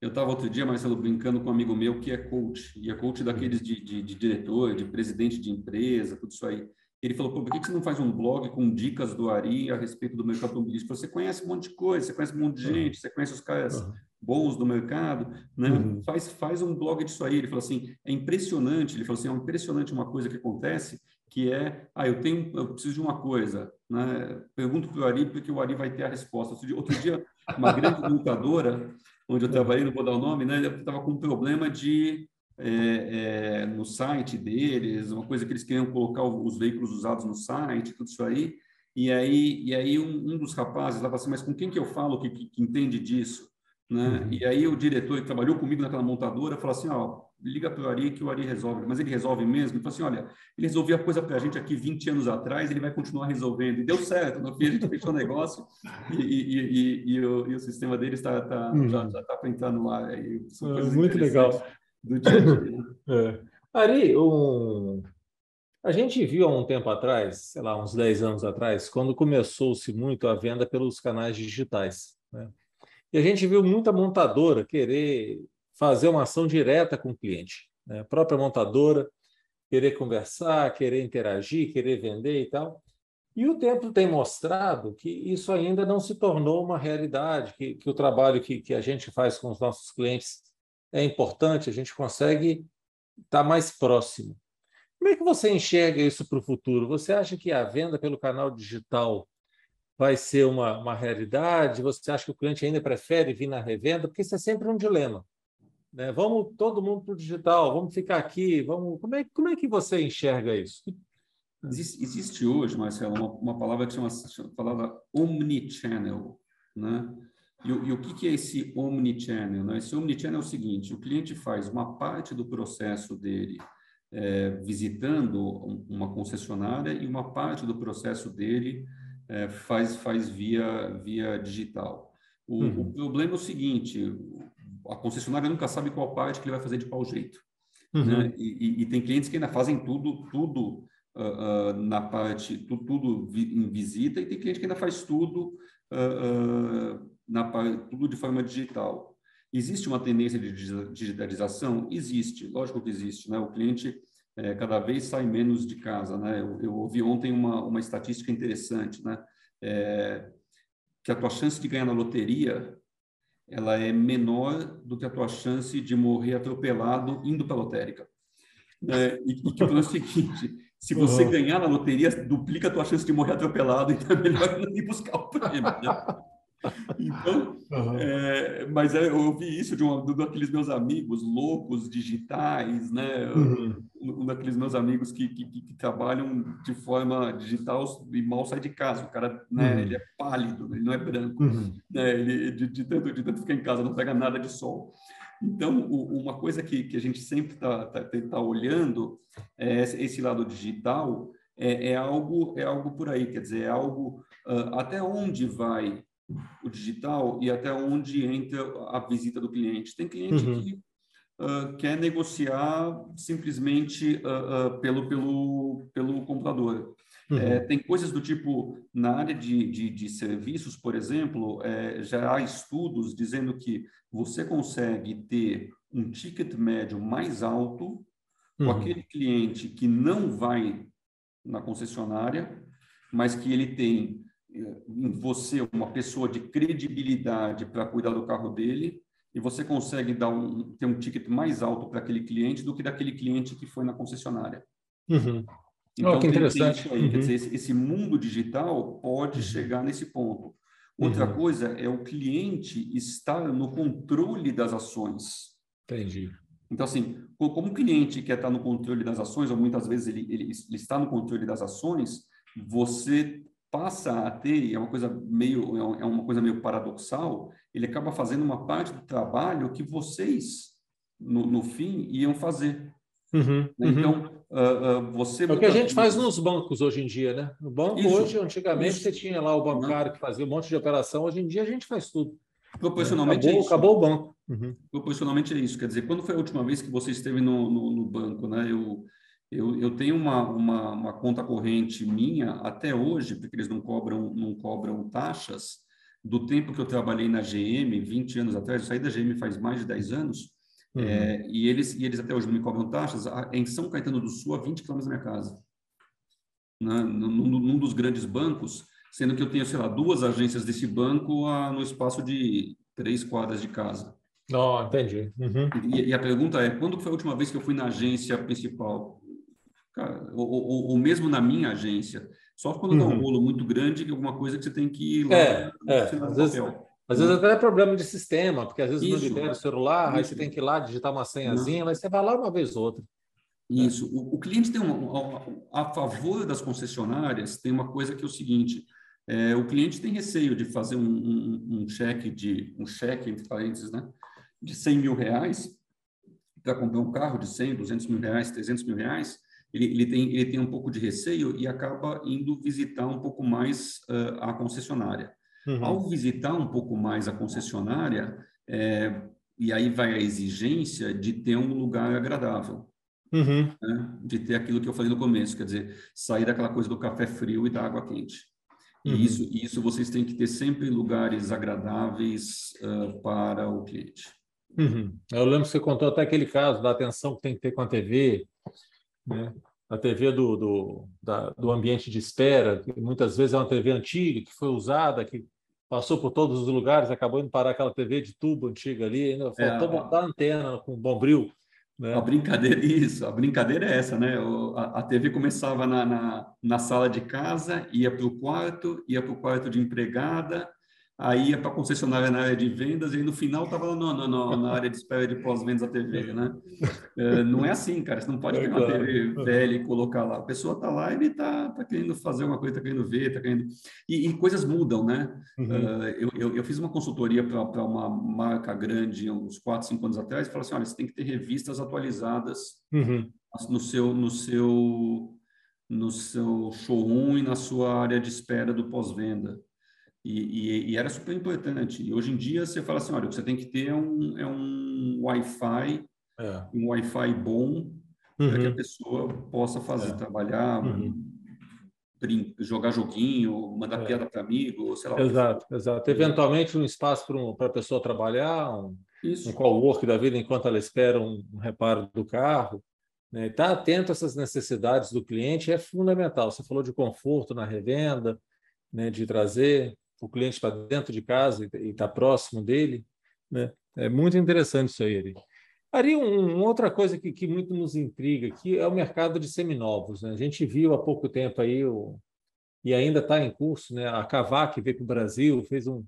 eu estava outro dia, Marcelo, brincando com um amigo meu que é coach, e é coach daqueles de, de, de diretor, de presidente de empresa, tudo isso aí. Ele falou, por que você não faz um blog com dicas do Ari a respeito do mercado automobilístico? Você conhece um monte de coisa, você conhece um monte de gente, você conhece os caras. Bons do mercado, né? Uhum. Faz, faz um blog disso aí. Ele falou assim, é impressionante, ele falou assim, é impressionante uma coisa que acontece, que é, ah, eu tenho, eu preciso de uma coisa, né? Pergunto para o Ari, porque o Ari vai ter a resposta. Outro dia, outro dia uma grande [LAUGHS] montadora, onde eu trabalhei, não vou dar o nome, né? Estava com um problema de é, é, no site deles, uma coisa que eles queriam colocar os veículos usados no site, tudo isso aí. E aí, e aí um, um dos rapazes lá falou assim, mas com quem que eu falo que, que, que entende disso? Né? Uhum. E aí o diretor que trabalhou comigo naquela montadora falou assim, ó, liga para o Ari que o Ari resolve. Mas ele resolve mesmo? Ele falou assim, olha, ele resolveu a coisa para a gente aqui 20 anos atrás, ele vai continuar resolvendo. E deu certo, no fim a gente fechou o negócio e, e, e, o, e o sistema deles tá, tá, uhum. já está para entrar no ar. É, muito legal do dia a dia. [LAUGHS] é. Ari, um... a gente viu há um tempo atrás, sei lá, uns 10 anos atrás, quando começou-se muito a venda pelos canais digitais. Né? E a gente viu muita montadora querer fazer uma ação direta com o cliente. Né? A própria montadora querer conversar, querer interagir, querer vender e tal. E o tempo tem mostrado que isso ainda não se tornou uma realidade, que, que o trabalho que, que a gente faz com os nossos clientes é importante, a gente consegue estar mais próximo. Como é que você enxerga isso para o futuro? Você acha que a venda pelo canal digital vai ser uma, uma realidade? Você acha que o cliente ainda prefere vir na revenda? Porque isso é sempre um dilema. Né? Vamos todo mundo para o digital, vamos ficar aqui, vamos. Como é, como é que você enxerga isso? Existe, existe hoje, Marcelo, uma, uma palavra que chama, chama palavra omnichannel, né? E, e, o que, que é esse omnichannel? Né? Esse omnichannel é o seguinte: o cliente faz uma parte do processo dele é, visitando uma concessionária e uma parte do processo dele é, faz, faz via, via digital. O, uhum. o, problema é o seguinte: a concessionária nunca sabe qual parte que ele vai fazer de qual jeito. Uhum. Né? E, e, e, tem clientes que ainda fazem tudo, tudo uh, uh, na parte, tudo, tudo em visita, e tem cliente que ainda faz tudo, uh, na, tudo de forma digital. Existe uma tendência de digitalização? Existe, lógico que existe. Né? O cliente é, cada vez sai menos de casa. Né? Eu, eu ouvi ontem uma, uma estatística interessante, né? É, que a tua chance de ganhar na loteria ela é menor do que a tua chance de morrer atropelado indo para a lotérica. É, e, e que é o seguinte, se você uhum. ganhar na loteria, duplica a tua chance de morrer atropelado, então [LAUGHS] é melhor ir buscar o prêmio. Né? Então, [LAUGHS] uhum. é, mas eu ouvi isso de um, daqueles meus amigos loucos digitais, né? Uhum. Um, daqueles meus amigos que, que, que, trabalham de forma digital e mal sai de casa. O cara, né? Uhum. Ele é pálido, ele não é branco, uhum. né? Ele de, de, tanto, de tanto ficar em casa não pega nada de sol. Então, o, uma coisa que, que a gente sempre está tá, tá olhando é esse lado digital é, é, algo é algo por aí, quer dizer, é algo uh, até onde vai o digital e até onde entra a visita do cliente. Tem cliente uhum. que uh, quer negociar simplesmente uh, uh, pelo, pelo, pelo comprador. Uhum. É, tem coisas do tipo, na área de, de, de serviços, por exemplo, é, já há estudos dizendo que você consegue ter um ticket médio mais alto com uhum. aquele cliente que não vai na concessionária, mas que ele tem em você uma pessoa de credibilidade para cuidar do carro dele e você consegue dar um, ter um ticket mais alto para aquele cliente do que daquele cliente que foi na concessionária. Uhum. Então, oh, que interessante. Aí, uhum. Quer dizer, esse, esse, mundo digital pode uhum. chegar nesse ponto. Outra uhum. coisa é o cliente estar no controle das ações. Entendi. Então, assim, como o cliente quer estar no controle das ações, ou muitas vezes ele, ele, ele está no controle das ações, você passa a ter, é uma coisa meio é uma coisa meio paradoxal, ele acaba fazendo uma parte do trabalho que vocês no, no fim iam fazer. Uhum, né? então uh, uh, você é o que a gente faz nos bancos hoje em dia, né? No banco isso, hoje, antigamente isso. você tinha lá o bancário que fazia um monte de operação. Hoje em dia a gente faz tudo. Proporcionalmente acabou, é isso. Acabou o banco. Uhum. Proporcionalmente é isso. Quer dizer, quando foi a última vez que você esteve no, no, no banco, né? Eu eu, eu tenho uma, uma, uma, conta corrente minha até hoje, porque eles não cobram, não cobram taxas, do tempo que eu trabalhei na GM, 20 anos atrás, eu saí da GM faz mais de 10 anos, uhum. é, e, eles, e eles até hoje não me cobram taxas, em São Caetano do Sul, a 20 quilômetros da minha casa. Né? Num, num, dos grandes bancos, sendo que eu tenho, sei lá, duas agências desse banco a, no espaço de três quadras de casa. Oh, entendi. Uhum. E, e, a pergunta é, quando foi a última vez que eu fui na agência principal? Cara, ou, ou, ou, mesmo na minha agência, só quando uhum. dá um rolo muito grande, alguma coisa que você tem que ir lá. É, é. Às, vezes, às vezes até é problema de sistema, porque às vezes Isso. não libera o celular, Isso. aí você tem que ir lá digitar uma senhazinha, não. mas você vai lá uma vez ou outra. Isso. O, o cliente tem uma. A, a favor das concessionárias, tem uma coisa que é o seguinte: é, o cliente tem receio de fazer um, um, um, cheque de um cheque entre parênteses, né, de 100 mil reais para comprar um carro de 100, 200 mil reais, 300 mil reais ele, ele, tem, ele tem um pouco de receio e acaba indo visitar um pouco mais uh, a concessionária. Uhum. Ao visitar um pouco mais a concessionária, é, e aí vai a exigência de ter um lugar agradável. Uhum. Né? De ter aquilo que eu falei no começo, quer dizer, sair daquela coisa do café frio e da água quente. Uhum. E isso, isso vocês têm que ter sempre lugares agradáveis uh, para o cliente. Uhum. Eu lembro que você contou até aquele caso da atenção que tem que ter com a TV, né? A TV do, do, da, do ambiente de espera, que muitas vezes é uma TV antiga, que foi usada, que passou por todos os lugares, acabou indo parar aquela TV de tubo antiga ali, ainda faltou é, botar a antena com bombril. Né? A brincadeira, isso, a brincadeira é essa, né? A, a, TV começava na, na, na, sala de casa, ia para o quarto, ia para o quarto de empregada, aí ia para a concessionária na área de vendas, e aí no final estava na área de espera de pós-vendas da TV, né? É, não é assim, cara, você não pode é pegar claro. uma TV velha e colocar lá. A pessoa está lá e ele está tá querendo fazer uma coisa, está querendo ver, está querendo... E, e, coisas mudam, né? Uhum. Uh, eu, eu, eu, fiz uma consultoria para uma marca grande uns 4, 5 anos atrás e falei assim, olha, você tem que ter revistas atualizadas uhum. no seu... No seu no seu showroom e na sua área de espera do pós-venda. E, e, e, era super importante. E hoje em dia você fala assim, olha, você tem que ter é um, é um Wi-Fi, é. um Wi-Fi bom, uhum. para que a uhum. pessoa possa fazer, é. trabalhar, uhum. jogar joguinho, mandar é. piada para amigo, sei lá. Exato, exato. Eventualmente um espaço para a pessoa trabalhar, um, Isso. um co-work da vida enquanto ela espera um, um reparo do carro. Né? Estar atento a essas necessidades do cliente é fundamental. Você falou de conforto na revenda, né? de trazer o cliente para dentro de casa e está próximo dele. Né? É muito interessante isso aí, Ari. Ari, um, uma outra coisa que, que muito nos intriga aqui é o mercado de seminovos. Né? A gente viu há pouco tempo aí, o, e ainda está em curso, né? a Cavac veio para o Brasil, fez um,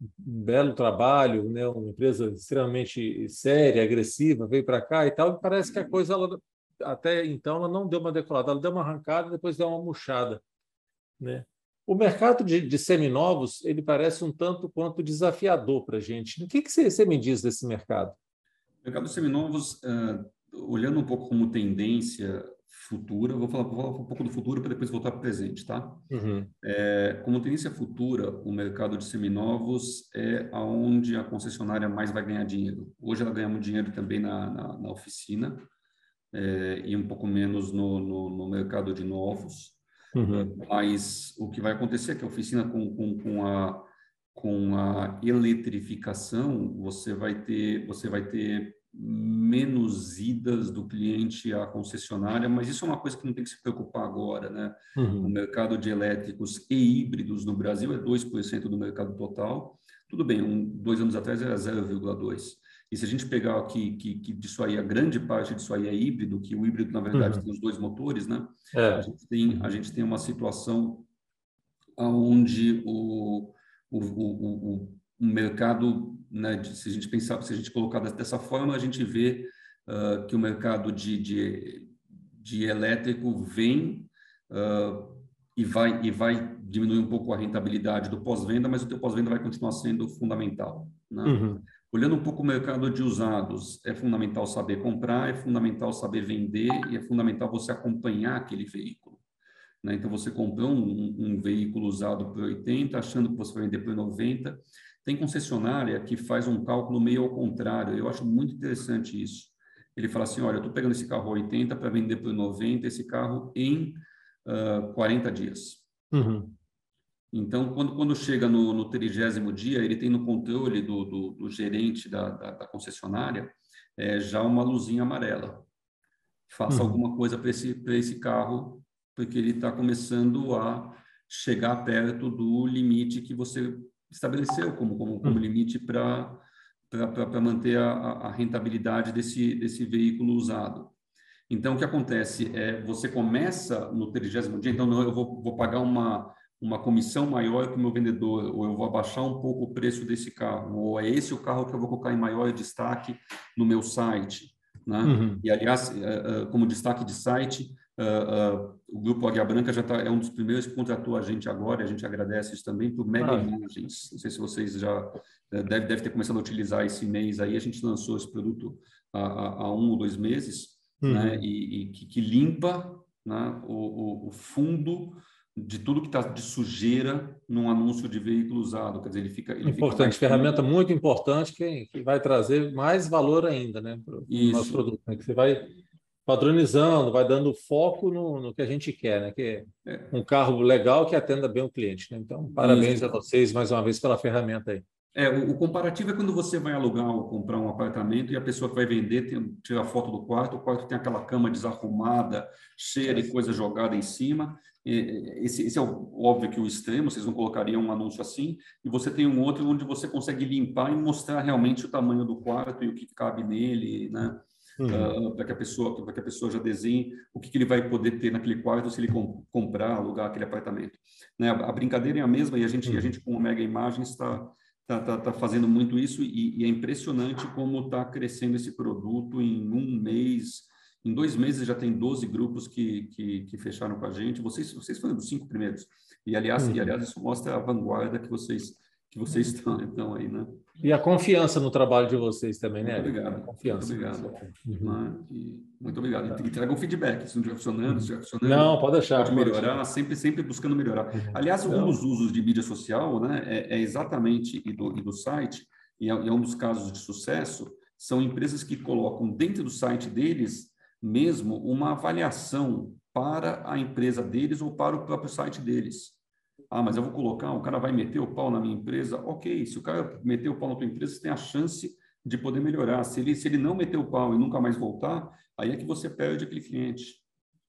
um belo trabalho, né? uma empresa extremamente séria, agressiva, veio para cá e tal, e parece que a coisa, ela, até então, ela não deu uma decolada, ela deu uma arrancada, depois deu uma murchada. Né? O mercado de, de seminovos ele parece um tanto quanto desafiador para a gente. O que, que você, você, me diz desse mercado? O mercado de seminovos, uh, olhando um pouco como tendência futura, vou falar, vou falar um pouco do futuro para depois voltar para o presente, tá? Uhum. É, como tendência futura, o mercado de seminovos é aonde a concessionária mais vai ganhar dinheiro. Hoje ela ganha muito dinheiro também na, na, na oficina é, e um pouco menos no, no, no mercado de novos. Uhum. Mas o que vai acontecer é que a oficina com, com, com, a, com a eletrificação, você vai ter, você vai ter menos idas do cliente à concessionária, mas isso é uma coisa que não tem que se preocupar agora, né? Uhum. O mercado de elétricos e híbridos no Brasil é 2% do mercado total. Tudo bem, um, dois anos atrás era 0,2%. E se a gente pegar aqui que, que disso aí, a grande parte disso aí é híbrido, que o híbrido, na verdade, uhum. tem os dois motores, né? É. A, gente tem, a gente tem uma situação onde o, o, o, o, o mercado, né, se a gente pensar, se a gente colocar dessa forma, a gente vê uh, que o mercado de, de, de elétrico vem uh, e vai e vai diminuir um pouco a rentabilidade do pós-venda, mas o teu pós-venda vai continuar sendo fundamental. Né? Uhum. Olhando um pouco o mercado de usados, é fundamental saber comprar, é fundamental saber vender e é fundamental você acompanhar aquele veículo. Né? Então, você comprou um, um, veículo usado por 80, achando que você vai vender por 90. Tem concessionária que faz um cálculo meio ao contrário. Eu acho muito interessante isso. Ele fala assim, olha, eu estou pegando esse carro 80 para vender por 90, esse carro em uh, 40 dias. Uhum. Então, quando, quando chega no, no trigésimo dia, ele tem no controle do, do, do gerente da, da, da concessionária é, já uma luzinha amarela. Faça uhum. alguma coisa para esse, esse carro, porque ele está começando a chegar perto do limite que você estabeleceu como, como, como uhum. limite para para manter a, a, rentabilidade desse, desse veículo usado. Então, o que acontece é, você começa no trigésimo dia, então eu vou, vou pagar uma, uma comissão maior que o meu vendedor, ou eu vou abaixar um pouco o preço desse carro, ou é esse o carro que eu vou colocar em maior destaque no meu site. Né? Uhum. E, aliás, eh, eh, como destaque de site, eh, o Grupo Águia Branca já tá, é um dos primeiros que contratou a gente agora, e a gente agradece isso também, por Mega ah. Imagens. Não sei se vocês já deve, deve ter começado a utilizar esse mês aí, a gente lançou esse produto há, há um ou dois meses, uhum. né? e, e que, que, limpa né? o, o, o fundo de tudo que está de sujeira num anúncio de veículo usado. Quer dizer, ele fica. Ele importante, fica ferramenta muito importante que, que vai trazer mais valor ainda né, para o nosso produto. Né, que você vai padronizando, vai dando foco no, no que a gente quer, né? Que é, é. um carro legal que atenda bem o cliente. Né? Então, parabéns Isso. a vocês mais uma vez pela ferramenta aí. É, o, o, comparativo é quando você vai alugar ou comprar um apartamento e a pessoa que vai vender tem, tira a foto do quarto, o quarto tem aquela cama desarrumada, cheia de coisa jogada em cima. Esse, esse é o, óbvio que o extremo, vocês não colocariam um anúncio assim, e você tem um outro onde você consegue limpar e mostrar realmente o tamanho do quarto e o que cabe nele, né? uhum. uh, para que a pessoa para que a pessoa já desenhe o que, que ele vai poder ter naquele quarto se ele com, comprar, alugar aquele apartamento. Né? A, a, brincadeira é a mesma e a gente, uhum. a gente com o Mega Imagens está tá, tá, tá, fazendo muito isso e, e é impressionante como está crescendo esse produto em um mês. Em dois meses já tem 12 grupos que, que, que fecharam com a gente. Vocês, vocês foram dos cinco primeiros. E aliás, uhum. e, aliás, isso mostra a vanguarda que vocês que vocês estão então aí, né? E a confiança no trabalho de vocês também, né? Muito obrigado. confiança. Muito obrigado. Uhum. E, muito obrigado. E, e traga um feedback, se não estiver funcionando, se estiver funcionando. Não, pode deixar. Pode melhorar, pode sempre, sempre buscando melhorar. Uhum. Aliás, um dos usos de mídia social, né, é, é exatamente, e do, e do site, e é, e é um dos casos de sucesso, são empresas que colocam dentro do site deles mesmo uma avaliação para a empresa deles ou para o próprio site deles. Ah, mas eu vou colocar, o cara vai meter o pau na minha empresa. Ok, se o cara meter o pau na tua empresa, você tem a chance de poder melhorar. Se ele, se ele não meter o pau e nunca mais voltar, aí é que você perde aquele cliente.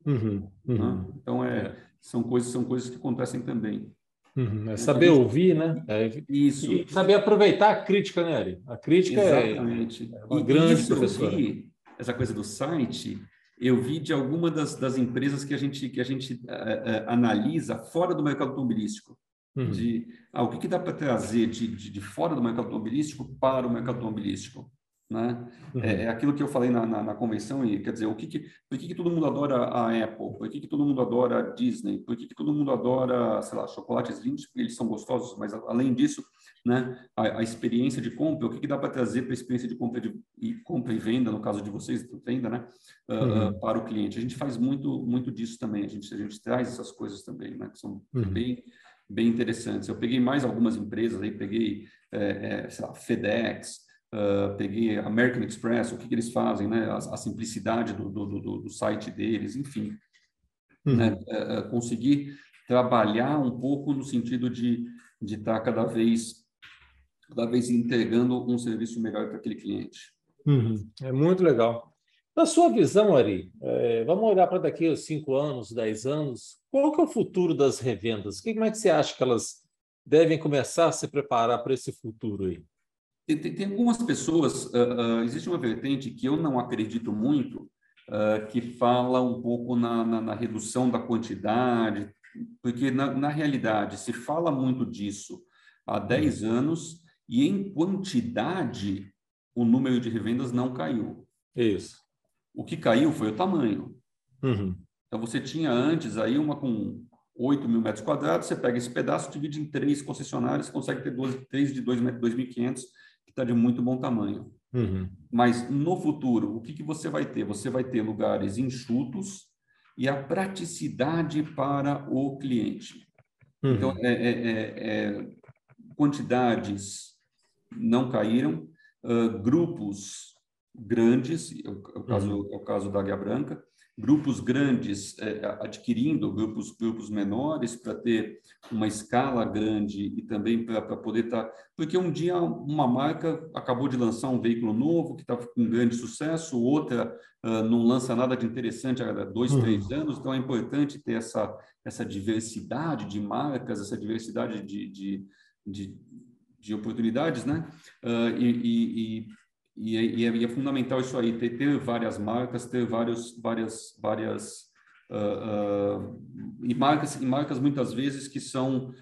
Uhum, uhum. Né? Então, é, é, são, coisas, são coisas que acontecem também. Uhum, é saber ouvir, né? É, isso. E saber aproveitar a crítica, né, Ari? A crítica é Exatamente. é uma e grande professora. Essa coisa do site, eu vi de alguma das, das empresas que a gente, que a gente uh, uh, analisa fora do mercado automobilístico. Uhum. De ah, o que, que dá para trazer de, de, de, fora do mercado automobilístico para o mercado automobilístico. Né? Uhum. É, é, aquilo que eu falei na, na, na, convenção, e quer dizer, o que, que por que, que todo mundo adora a Apple? Por que, que todo mundo adora a Disney? Por que, que todo mundo adora, sei lá, chocolates lindos? Porque eles são gostosos, mas além disso, né, a, a experiência de compra, o que, que dá para trazer para a experiência de compra, de, e compra e venda, no caso de vocês, venda, né, uh, uhum. para o cliente. A gente faz muito, muito disso também, a gente, a gente traz essas coisas também, né, que são uhum. bem, bem interessantes. Eu peguei mais algumas empresas, aí peguei, é, é, sei lá, FedEx, uh, peguei American Express, o que, que eles fazem, né, a, a simplicidade do, do, do, do, site deles, enfim. Uhum. Né, uh, conseguir trabalhar um pouco no sentido de de estar cada vez cada vez entregando um serviço melhor para aquele cliente. Uhum. É muito legal. Na sua visão, Ari, é, vamos olhar para daqui a cinco anos, dez anos, qual que é o futuro das revendas? Como é que você acha que elas devem começar a se preparar para esse futuro aí? Tem, tem, tem algumas pessoas, uh, uh, existe uma vertente que eu não acredito muito, uh, que fala um pouco na, na, na, redução da quantidade, porque na, na realidade se fala muito disso há 10 uhum. anos e em quantidade o número de revendas não caiu. Isso. O que caiu foi o tamanho. Uhum. Então você tinha antes aí uma com 8 mil metros quadrados, você pega esse pedaço, divide em três concessionárias, consegue ter duas, três de 2.500, que está de muito bom tamanho. Uhum. Mas no futuro, o que, que você vai ter? Você vai ter lugares enxutos e a praticidade para o cliente. Uhum. Então, é, é, é, é quantidades não caíram, uh, grupos grandes, é o, é o caso, uhum. é o caso da Águia Branca, grupos grandes é, adquirindo grupos, grupos menores para ter uma escala grande e também para poder estar. Tá... Porque um dia uma marca acabou de lançar um veículo novo que está com grande sucesso, outra uh, não lança nada de interessante há dois, uhum. três anos, então é importante ter essa, essa diversidade de marcas, essa diversidade de, de, de de oportunidades, né? Uh, e, e, e, e, é, e, é, fundamental isso aí, ter, ter várias marcas, ter vários, várias, várias uh, uh, e marcas e marcas muitas vezes que são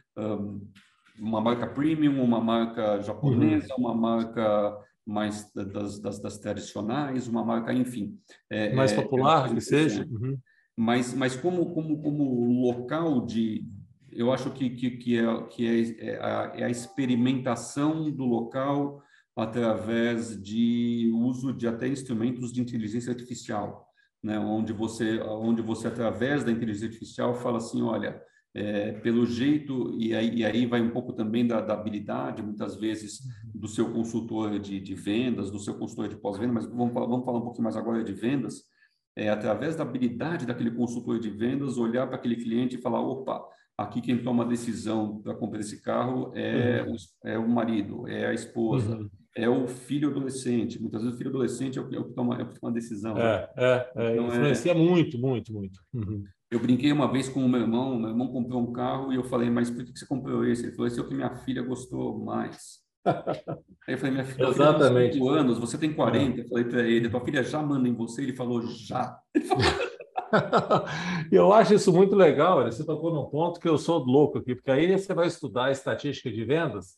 uma marca premium, uma marca japonesa, uhum. uma marca mais das, das, das, tradicionais, uma marca, enfim, é, mais é, popular é que seja. Uhum. Mas, mas como, como, como local de, eu acho que, que, que, é, que é, é, a, é a experimentação do local através de uso de até instrumentos de inteligência artificial, né? onde você, onde você através da inteligência artificial fala assim, olha, é, pelo jeito e aí, e aí vai um pouco também da, da, habilidade, muitas vezes do seu consultor de, de vendas, do seu consultor de pós-venda, mas vamos, vamos falar um pouquinho mais agora de vendas. É, através da habilidade daquele consultor de vendas, olhar para aquele cliente e falar, opa, Aqui quem toma a decisão para comprar esse carro é, uhum. o, é o marido, é a esposa, uhum. É o filho adolescente. Muitas vezes o filho adolescente é o que, é o que, toma, é o que toma a decisão. É, né? é, é então, é influencia muito, muito, muito. Uhum. Eu brinquei uma vez com o meu irmão, meu irmão comprou um carro e eu falei, mas por que você comprou esse? Ele falou, esse é o que minha filha gostou mais. [LAUGHS] Aí eu falei, minha filha, Exatamente. tem anos, você tem 40. Eu falei para ele, tua filha já manda em você? Ele falou, já. Ele falou, [LAUGHS] [LAUGHS] eu acho isso muito legal. Você tocou num ponto que eu sou louco aqui, porque aí você vai estudar estatística de vendas.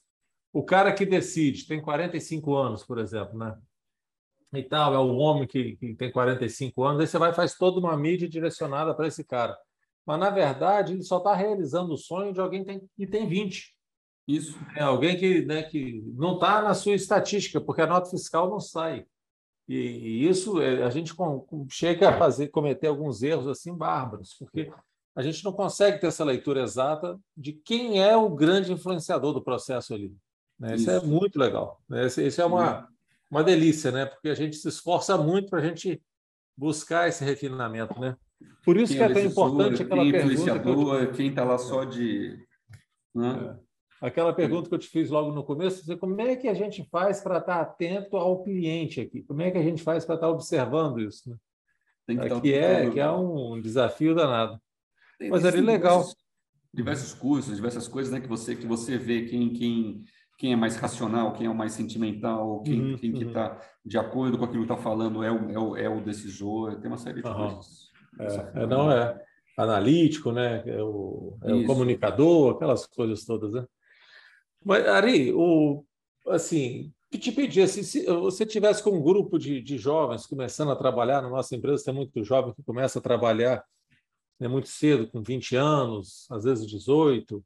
O cara que decide, tem 45 anos, por exemplo, né? E tal, é o homem que, que tem 45 anos, aí você vai faz toda uma mídia direcionada para esse cara. Mas, na verdade, ele só está realizando o sonho de alguém que tem, que tem 20. Isso. É alguém que, né, que não está na sua estatística, porque a nota fiscal não sai. E, e isso é, a gente com, chega a fazer cometer alguns erros assim bárbaros, porque a gente não consegue ter essa leitura exata de quem é o grande influenciador do processo ali. Né? Isso. isso. é muito legal. Né? Isso, isso é uma, uma delícia, né? porque a gente se esforça muito para a gente buscar esse refinamento. Né? Por isso quem que é, é tão importante aquela quem pergunta. Quem está lá só de. Né? É. Aquela pergunta que eu te fiz logo no começo, como é que a gente faz para estar atento ao cliente aqui? Como é que a gente faz para estar observando isso? Né? Tem que, que, é, que é um desafio danado. Tem, Mas é legal. Diversos, diversos cursos, diversas coisas né, que, você, que você vê quem, quem, quem é mais racional, quem é o mais sentimental, quem, uhum, quem uhum. que está de acordo com aquilo que está falando é o, é, o, é o decisor, tem uma série de uhum. coisas. É, é, não é analítico, né? É o, é o comunicador, aquelas coisas todas, né? Mas, Ari, o, assim, te pedir, assim, se você tivesse com um grupo de, de jovens começando a trabalhar, na nossa empresa tem muito jovem que começa a trabalhar né, muito cedo, com 20 anos, às vezes 18.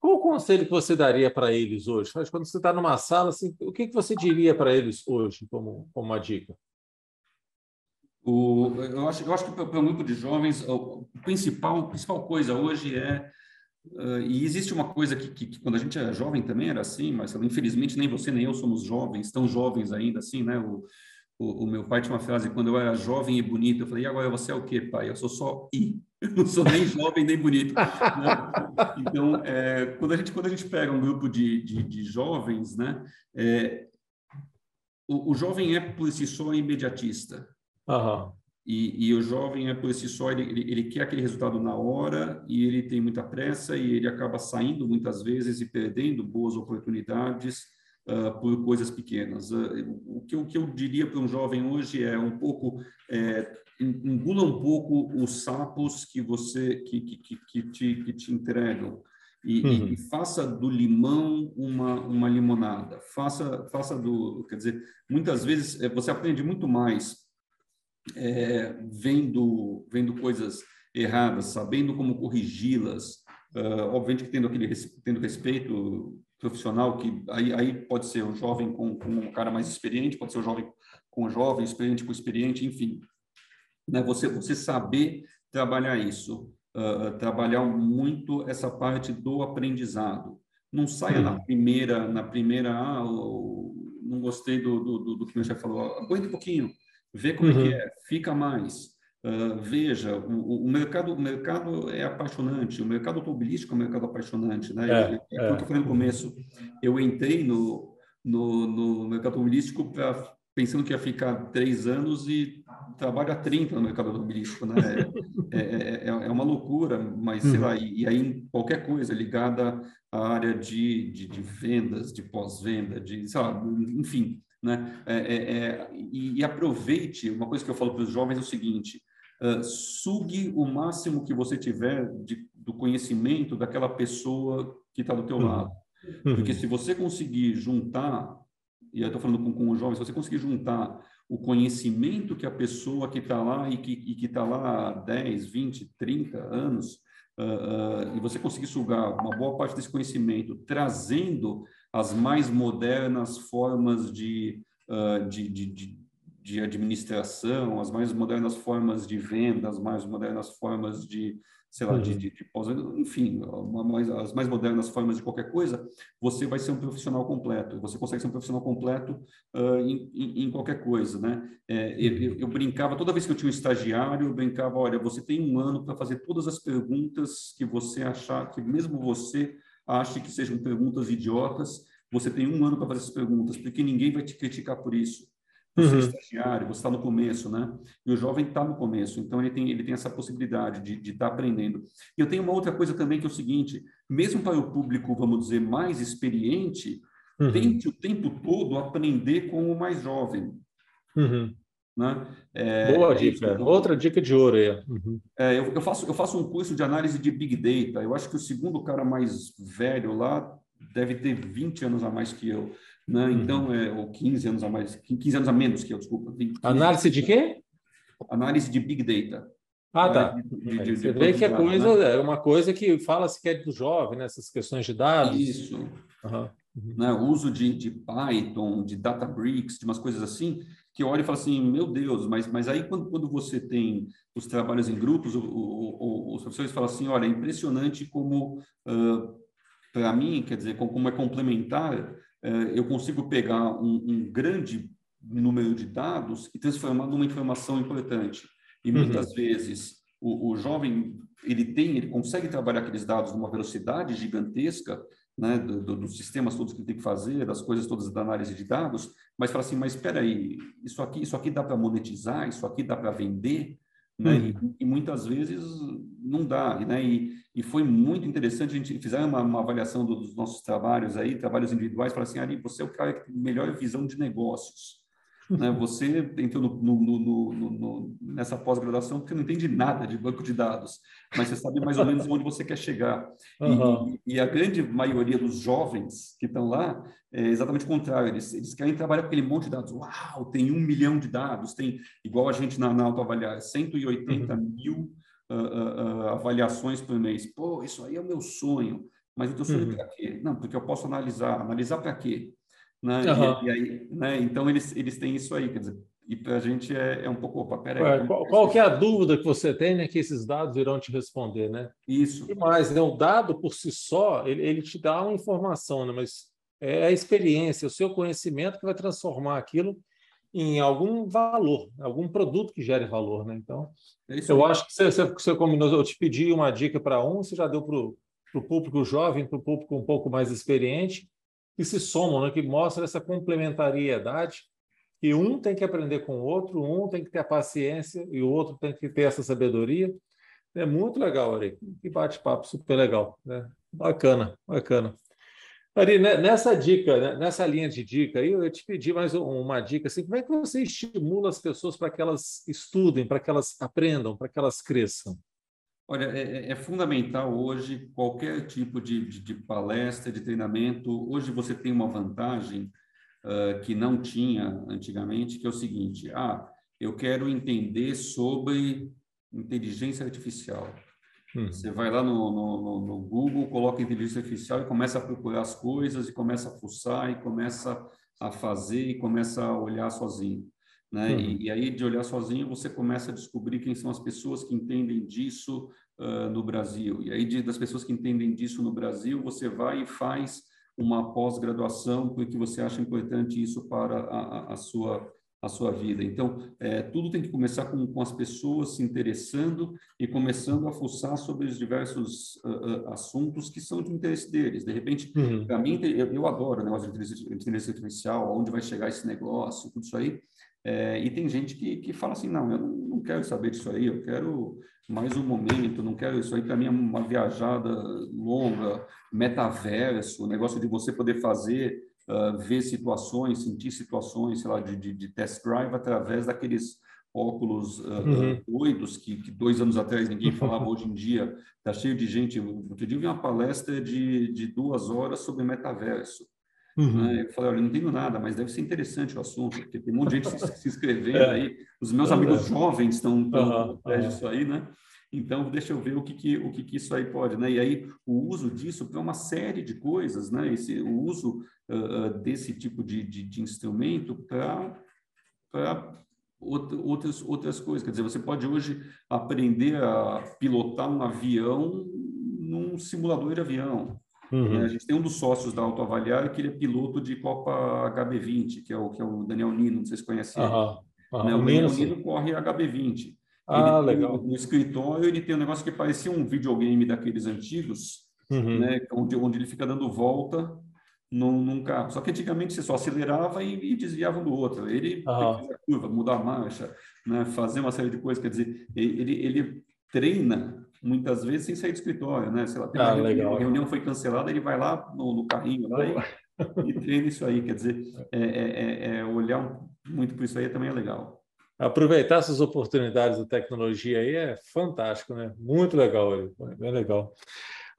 Qual o conselho que você daria para eles hoje? Quando você está numa sala, assim, o que, que você diria para eles hoje como, como uma dica? O, eu, acho, eu acho que para um grupo de jovens, o principal, a principal coisa hoje é Uh, e existe uma coisa que, que, que, quando a gente é jovem também era assim, mas infelizmente nem você nem eu somos jovens, tão jovens ainda assim, né? O, o, o, meu pai tinha uma frase, quando eu era jovem e bonito, eu falei, e agora você é o quê, pai? Eu sou só I, eu não sou nem jovem nem bonito. né? Então, é, quando, a gente, quando a gente pega um grupo de, de, de jovens, né? É, o, o, jovem é por si só imediatista. Uhum. E, e, o jovem é por si só, ele, ele, ele, quer aquele resultado na hora e ele tem muita pressa e ele acaba saindo muitas vezes e perdendo boas oportunidades uh, por coisas pequenas. Uh, o, que, o que eu diria para um jovem hoje é um pouco, é, engula um pouco os sapos que você, que, que, que, que te, que te entregam. E, uhum. e, faça do limão uma, uma limonada. Faça, faça do, quer dizer, muitas vezes é, você aprende muito mais é, vendo, vendo coisas erradas, sabendo como corrigi-las, uh, obviamente que tendo aquele tendo respeito profissional, que aí, aí pode ser o jovem com, com um cara mais experiente, pode ser o jovem com o jovem, experiente com experiente, enfim. Né? Você, você saber trabalhar isso, uh, trabalhar muito essa parte do aprendizado. Não saia na primeira, na primeira, ah, não gostei do, do, do, que meu chefe falou, aguenta um pouquinho, vê como uhum. é que é, fica mais. Uh, veja, o, o, mercado, o mercado é apaixonante, o mercado automobilístico é um mercado apaixonante, né? É, é, é. eu falei no começo, eu entrei no, no, no mercado automobilístico pra, pensando que ia ficar três anos e trabalho há 30 no mercado automobilístico, né? É, é, é, é uma loucura, mas sei uhum. lá, e, e, aí qualquer coisa ligada à área de, de, de vendas, de pós-venda, de, sei lá, enfim, né? É, é, é, e, e, aproveite, uma coisa que eu falo para os jovens é o seguinte, uh, sugue o máximo que você tiver de, do conhecimento daquela pessoa que está do teu uhum. lado. Uhum. Porque se você conseguir juntar, e eu estou falando com, com os jovens, se você conseguir juntar o conhecimento que a pessoa que está lá e que está lá há 10, 20, 30 anos, uh, uh, e você conseguir sugar uma boa parte desse conhecimento, trazendo as mais modernas formas de, uh, de, de, de, de, administração, as mais modernas formas de venda, as mais modernas formas de, sei lá, uhum. de, de, de enfim, mais, as mais modernas formas de qualquer coisa, você vai ser um profissional completo. Você consegue ser um profissional completo uh, em, em, em, qualquer coisa, né? É, eu, eu, brincava, toda vez que eu tinha um estagiário, eu brincava, olha, você tem um ano para fazer todas as perguntas que você achar, que mesmo você ache que sejam perguntas idiotas, você tem um ano para fazer essas perguntas, porque ninguém vai te criticar por isso. Você é uhum. é estagiário, você está no começo, né? E o jovem está no começo, então ele tem, ele tem essa possibilidade de estar tá aprendendo. E eu tenho uma outra coisa também que é o seguinte: mesmo para o público, vamos dizer, mais experiente, uhum. tente o tempo todo aprender com o mais jovem. Uhum. Né? É, Boa é dica. Outra dica de ouro aí. Uhum. É, eu, eu, faço, eu faço um curso de análise de Big Data. Eu acho que o segundo cara mais velho lá deve ter 20 anos a mais que eu. Né? Uhum. Então, é, ou 15 anos a mais, 15 anos a menos que eu, desculpa. 20, análise de quê? Análise de Big Data. Ah, tá. De, de, de, Você vê que é coisa, né? é uma coisa que fala-se que é do jovem, né? essas questões de dados. Isso. Uhum. Né? O uso de, de Python, de Databricks, de umas coisas assim, que olha e fala assim, meu Deus, mas, mas aí quando, quando você tem os trabalhos em grupos, o, o, o, os professores falam assim, olha, é impressionante como, uh, para mim, quer dizer, como, como é complementar, eu consigo pegar um, um grande número de dados e transformar numa informação importante. E uhum. muitas uhum. vezes o, o, jovem ele tem, ele consegue trabalhar aqueles dados numa velocidade gigantesca, né, do, do, dos sistemas todos que ele tem que fazer, das coisas todas da análise de dados, mas fala assim, mas espera aí, isso aqui, isso aqui dá para monetizar, isso aqui dá para vender, né? Uhum. E, e, muitas vezes não dá, né? E, e foi muito interessante, a gente fizeram uma, uma avaliação dos nossos trabalhos aí, trabalhos individuais, para assim, Ari, você é o cara que tem melhor visão de negócios. Né? [LAUGHS] Você entrou no, no, no, nessa pós-graduação porque não entende nada de banco de dados, mas você sabe mais ou menos onde você quer chegar. Uhum. E, e, a grande maioria dos jovens que estão lá é exatamente o contrário. Eles, eles querem trabalhar com aquele monte de dados. Uau, tem um milhão de dados, tem, igual a gente na, na autoavaliar, 180 uhum. mil uh, uh, avaliações por mês. Pô, isso aí é o meu sonho. Mas o teu sonho uhum. para quê? Não, porque eu posso analisar. Analisar para quê? Né? Uhum. E, e, aí, né? Então, eles, eles têm isso aí, quer dizer, e para a gente é, é, um pouco, opa, peraí. É, qual, qual que é a dúvida que você tem, né, que esses dados irão te responder, né? Isso. E mais, né, o dado por si só, ele, ele te dá uma informação, né, mas é a experiência, o seu conhecimento que vai transformar aquilo em algum valor, algum produto que gere valor, né? Então, é eu acho que você, você combinou, eu te pedi uma dica para um, você já deu para o público jovem, para o público um pouco mais experiente, que se somam, né? que mostra essa complementariedade que um tem que aprender com o outro, um tem que ter a paciência e o outro tem que ter essa sabedoria. É muito legal, Ari. Que bate-papo super legal. Né? Bacana, bacana. Ari, nessa dica, né, nessa linha de dica eu te pedi mais uma dica. Assim, como é que você estimula as pessoas para que elas estudem, para que elas aprendam, para que elas cresçam? Olha, é, é, é, fundamental hoje qualquer tipo de, de, de, palestra, de treinamento. Hoje você tem uma vantagem uh, que não tinha antigamente, que é o seguinte: ah, eu quero entender sobre inteligência artificial. Hum. Você vai lá no, no, no, Google, coloca inteligência artificial e começa a procurar as coisas, e começa a fuçar, e começa a fazer, e começa a olhar sozinho. Né? Uhum. E, e, aí, de olhar sozinho, você começa a descobrir quem são as pessoas que entendem disso uh, no Brasil. E aí, de, das pessoas que entendem disso no Brasil, você vai e faz uma pós-graduação porque você acha importante isso para a, a, a sua a sua vida. Então, é, tudo tem que começar com, com as pessoas se interessando e começando a fuçar sobre os diversos uh, uh, assuntos que são de interesse deles. De repente, uhum. para mim, eu, eu adoro negócio de inteligência artificial, onde vai chegar esse negócio, tudo isso aí. É, e tem gente que, que fala assim, não, eu não, não quero saber disso aí, eu quero mais um momento, não quero isso aí para mim é uma viajada longa, metaverso, o negócio de você poder fazer, uh, ver situações, sentir situações, sei lá, de, de, de test drive através daqueles óculos uh, uhum. doidos que, que, dois anos atrás ninguém [LAUGHS] falava, hoje em dia está cheio de gente. Outro dia eu vi uma palestra de, de duas horas sobre metaverso. Uhum. Né? Eu falei, olha, não entendo nada, mas deve ser interessante o assunto, porque tem um monte de gente se, se [LAUGHS] inscrevendo é. aí. Os meus amigos jovens estão uhum. atrás disso aí, né? Então, deixa eu ver o que, que, o que, que isso aí pode, né? E aí, o uso disso para uma série de coisas, né? Esse, o uso uh, desse tipo de, de, de instrumento para outras, outras coisas. Quer dizer, você pode hoje aprender a pilotar um avião num simulador de avião. Uhum. Né? A gente tem um dos sócios da Autoavaliar que ele é piloto de Copa HB20, que é o, que é o Daniel Nino, não sei se conhece ele. Uhum. Uhum. Né? O Daniel Nino corre HB20. Ah, ele, legal. No escritório ele tem um negócio que parecia um videogame daqueles antigos, uhum. né? onde, onde ele fica dando volta num, num, carro. Só que antigamente você só acelerava e, e desviava um do outro. Ele uhum. fazer a curva, mudar a marcha, né? fazer uma série de coisas. Quer dizer, ele, ele treina muitas vezes sem sair do escritório, né? Sei lá, ah, uma reunião, reunião foi cancelada, ele vai lá no, no carrinho lá e e treina isso aí. Quer dizer, é, é, é, é olhar muito para isso aí também é legal. Aproveitar essas oportunidades da tecnologia aí é fantástico, né? Muito legal, bem legal.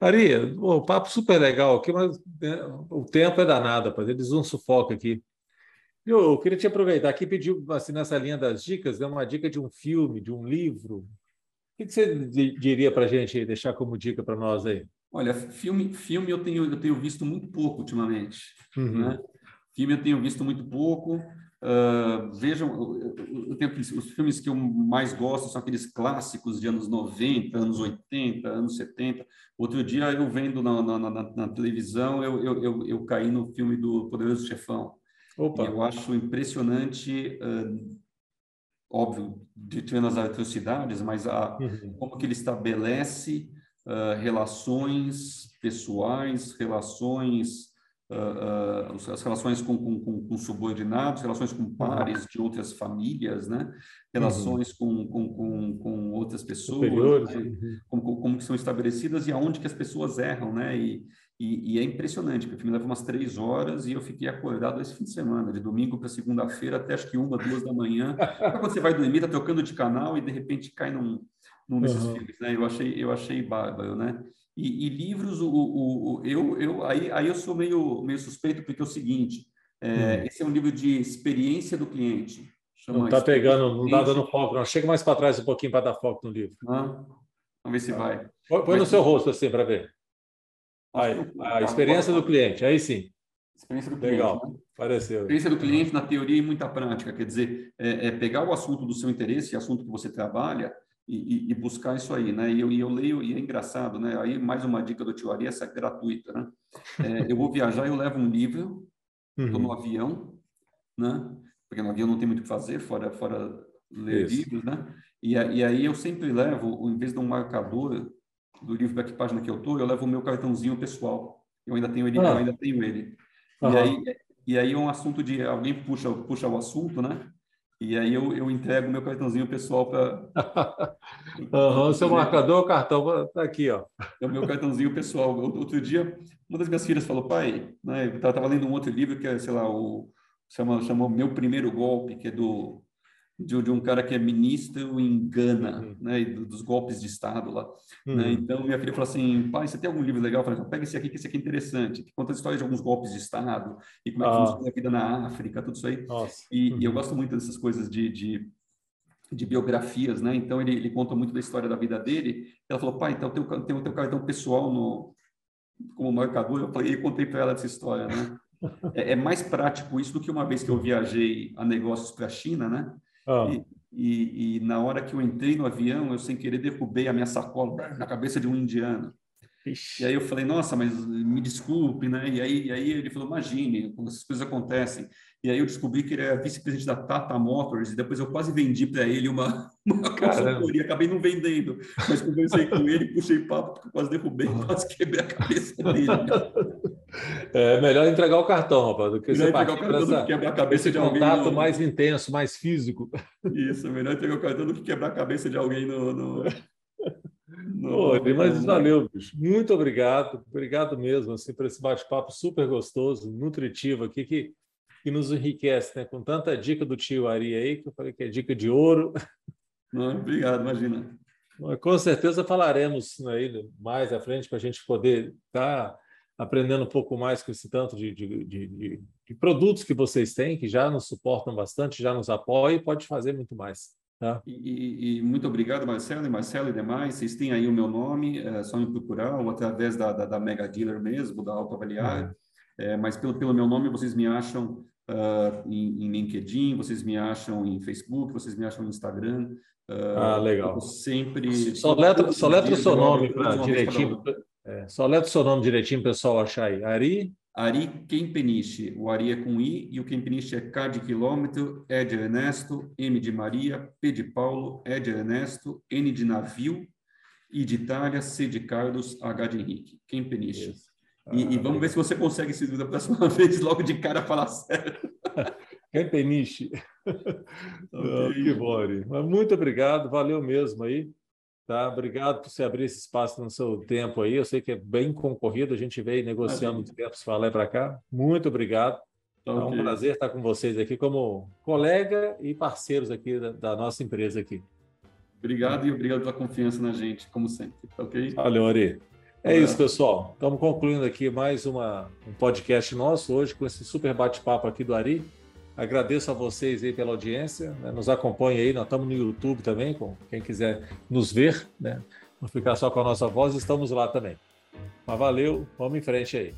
Ari, o papo super legal aqui, mas né, o tempo é danado, para eles um sufoco aqui. Eu queria te aproveitar aqui e pedir, assim, nessa linha das dicas, né, uma dica de um filme, de um livro. O que você diria para a gente deixar como dica para nós aí? Olha, filme, filme eu tenho, eu tenho visto muito pouco ultimamente. Uhum. Né? Filme eu tenho visto muito pouco. Uh, vejam, eu tenho, os filmes que eu mais gosto são aqueles clássicos de anos 90, anos 80, anos 70. Outro dia, eu vendo na, na, na, na televisão, eu, eu, eu, eu, caí no filme do Poderoso Chefão. Opa. eu acho impressionante, uh, óbvio, de tirando as atrocidades, mas a, uhum. como que ele estabelece uh, relações pessoais, relações uh, uh, as relações com, com, com, subordinados, relações com pares de outras famílias, né? relações uhum. com, com, com, outras pessoas, né? uhum. como, como que são estabelecidas e aonde que as pessoas erram, né? E, e, e, é impressionante, porque o filme leva umas três horas e eu fiquei acordado esse fim de semana, de domingo para segunda-feira até acho que uma, duas da manhã. quando você vai dormir, tá trocando de canal e de repente cai num, num desses uhum. filmes, né? Eu achei, eu achei bárbaro, né? E, e livros, o, o, o, eu, eu, aí, aí eu sou meio, meio suspeito, porque é o seguinte, é, hum. esse é um livro de experiência do cliente. não está pegando, não está dando foco, não. Chega mais para trás um pouquinho para dar foco no livro. Vamos ver se vai. Põe, põe no seu rosto assim para ver. Aí, a experiência do cliente, aí sim. Experiência do cliente. Legal, né? pareceu. Experiência do cliente na teoria e muita prática, quer dizer, é, é pegar o assunto do seu interesse, assunto que você trabalha, e, e, buscar isso aí, né? E eu, e eu, leio, e é engraçado, né? Aí mais uma dica do Tio Ari, essa é gratuita, né? É, eu vou viajar, eu levo um livro, estou uhum. no avião, né? Porque no avião não tem muito o que fazer, fora, fora ler isso. livros, né? E, e aí eu sempre levo, em vez de um marcador do livro para que página que eu estou, eu levo o meu cartãozinho pessoal. Eu ainda tenho ele, ah. eu ainda tenho ele. Uhum. E aí e aí é um assunto de alguém puxa puxa o assunto, né? E aí eu, eu entrego meu cartãozinho pessoal para. uhum, [LAUGHS] seu marcador, o cartão está aqui, ó. É o meu cartãozinho pessoal. Outro dia, uma das minhas filhas falou, pai, né, eu estava lendo um outro livro que é, sei lá, o chama, chamou Meu Primeiro Golpe, que é do de, de, um cara que é ministro em Gana, uhum. né, dos golpes de Estado lá. Né? Uhum. Né? Então, minha filha falou assim, pai, você tem algum livro legal? Eu falei, pega esse aqui, que esse aqui é interessante, que conta a história de alguns golpes de Estado e como é que ah. funciona a vida na África, tudo isso aí. E, uhum. e, eu uhum. gosto muito dessas coisas de, de, de biografias, né? Então, ele, ele, conta muito da história da vida dele. Ela falou, pai, então tem, tem o teu cartão pessoal no, como marcador. Eu falei, eu contei para ela essa história, né? [LAUGHS] É, é mais prático isso do que uma vez que eu viajei a negócios para a China, né? Ah. E, e, e, na hora que eu entrei no avião, eu sem querer derrubei a minha sacola na cabeça de um indiano. Ixi. E aí eu falei, nossa, mas me desculpe, né? E aí, e aí ele falou, imagine, quando essas coisas acontecem. E aí eu descobri que ele é vice-presidente da Tata Motors, e depois eu quase vendi para ele uma, [LAUGHS] uma consultoria, acabei não vendendo, mas conversei com ele, puxei papo, porque quase derrubei, quase quebrei a cabeça dele. [LAUGHS] É melhor entregar o cartão, rapaz, do que melhor você entregar o cartão essa, do que quebrar a cabeça de alguém. contato no... mais intenso, mais físico. Isso, melhor entregar o cartão do que quebrar a cabeça de alguém no, no, Pô, mas valeu, bicho. Muito obrigado. Obrigado mesmo assim, por esse bate-papo super gostoso, nutritivo aqui, que, que nos enriquece, né? Com tanta dica do tio Ari aí, que eu falei que é dica de ouro. [LAUGHS] Não, obrigado, imagina. Com certeza falaremos aí mais à frente para a gente poder estar tá aprendendo um pouco mais com esse tanto de, de, de, de, produtos que vocês têm, que já nos suportam bastante, já nos apoiam e pode fazer muito mais. Tá? E, e, muito obrigado, Marcelo e Marcelo e demais. Vocês têm aí o meu nome, é só me procurar, ou através da, da, da Mega Dealer mesmo, da Autoavaliar. Uhum. É, mas pelo, pelo meu nome, vocês me acham uh, em, em, LinkedIn, vocês me acham em Facebook, vocês me acham no Instagram. Uh, ah, legal. Sempre. Só letra, só letra o seu nome para direitinho. É, só letra o seu nome direitinho, pessoal achar aí. Ari? Ari Kempeniche. O Ari é com I e o Kempeniche é K de quilômetro, E de Ernesto, M de Maria, P de Paulo, E de Ernesto, N de navio, I de Itália, C de Carlos, H de Henrique. Kempeniche. Ah, e, e, vamos ver se você consegue se da próxima [LAUGHS] vez logo de cara falar sério. [LAUGHS] Kempeniche. [LAUGHS] okay. Ah, que bom. Muito obrigado, valeu mesmo aí. Tá? Obrigado por você abrir esse espaço no seu tempo aí. Eu sei que é bem concorrido, a gente veio negociando os tempos para lá e para cá. Muito obrigado. Tá okay. É um prazer estar com vocês aqui como colega e parceiros aqui da, da nossa empresa aqui. Obrigado e obrigado pela confiança na gente, como sempre. Tá ok? Valeu, Ari. É, é isso, pessoal. Estamos concluindo aqui mais uma, um podcast nosso hoje com esse super bate-papo aqui do Ari. Agradeço a vocês aí pela audiência. Né? Nos acompanhe aí, nós estamos no YouTube também, com quem quiser nos ver, né? Não ficar só com a nossa voz, estamos lá também. Mas valeu, vamos em frente aí.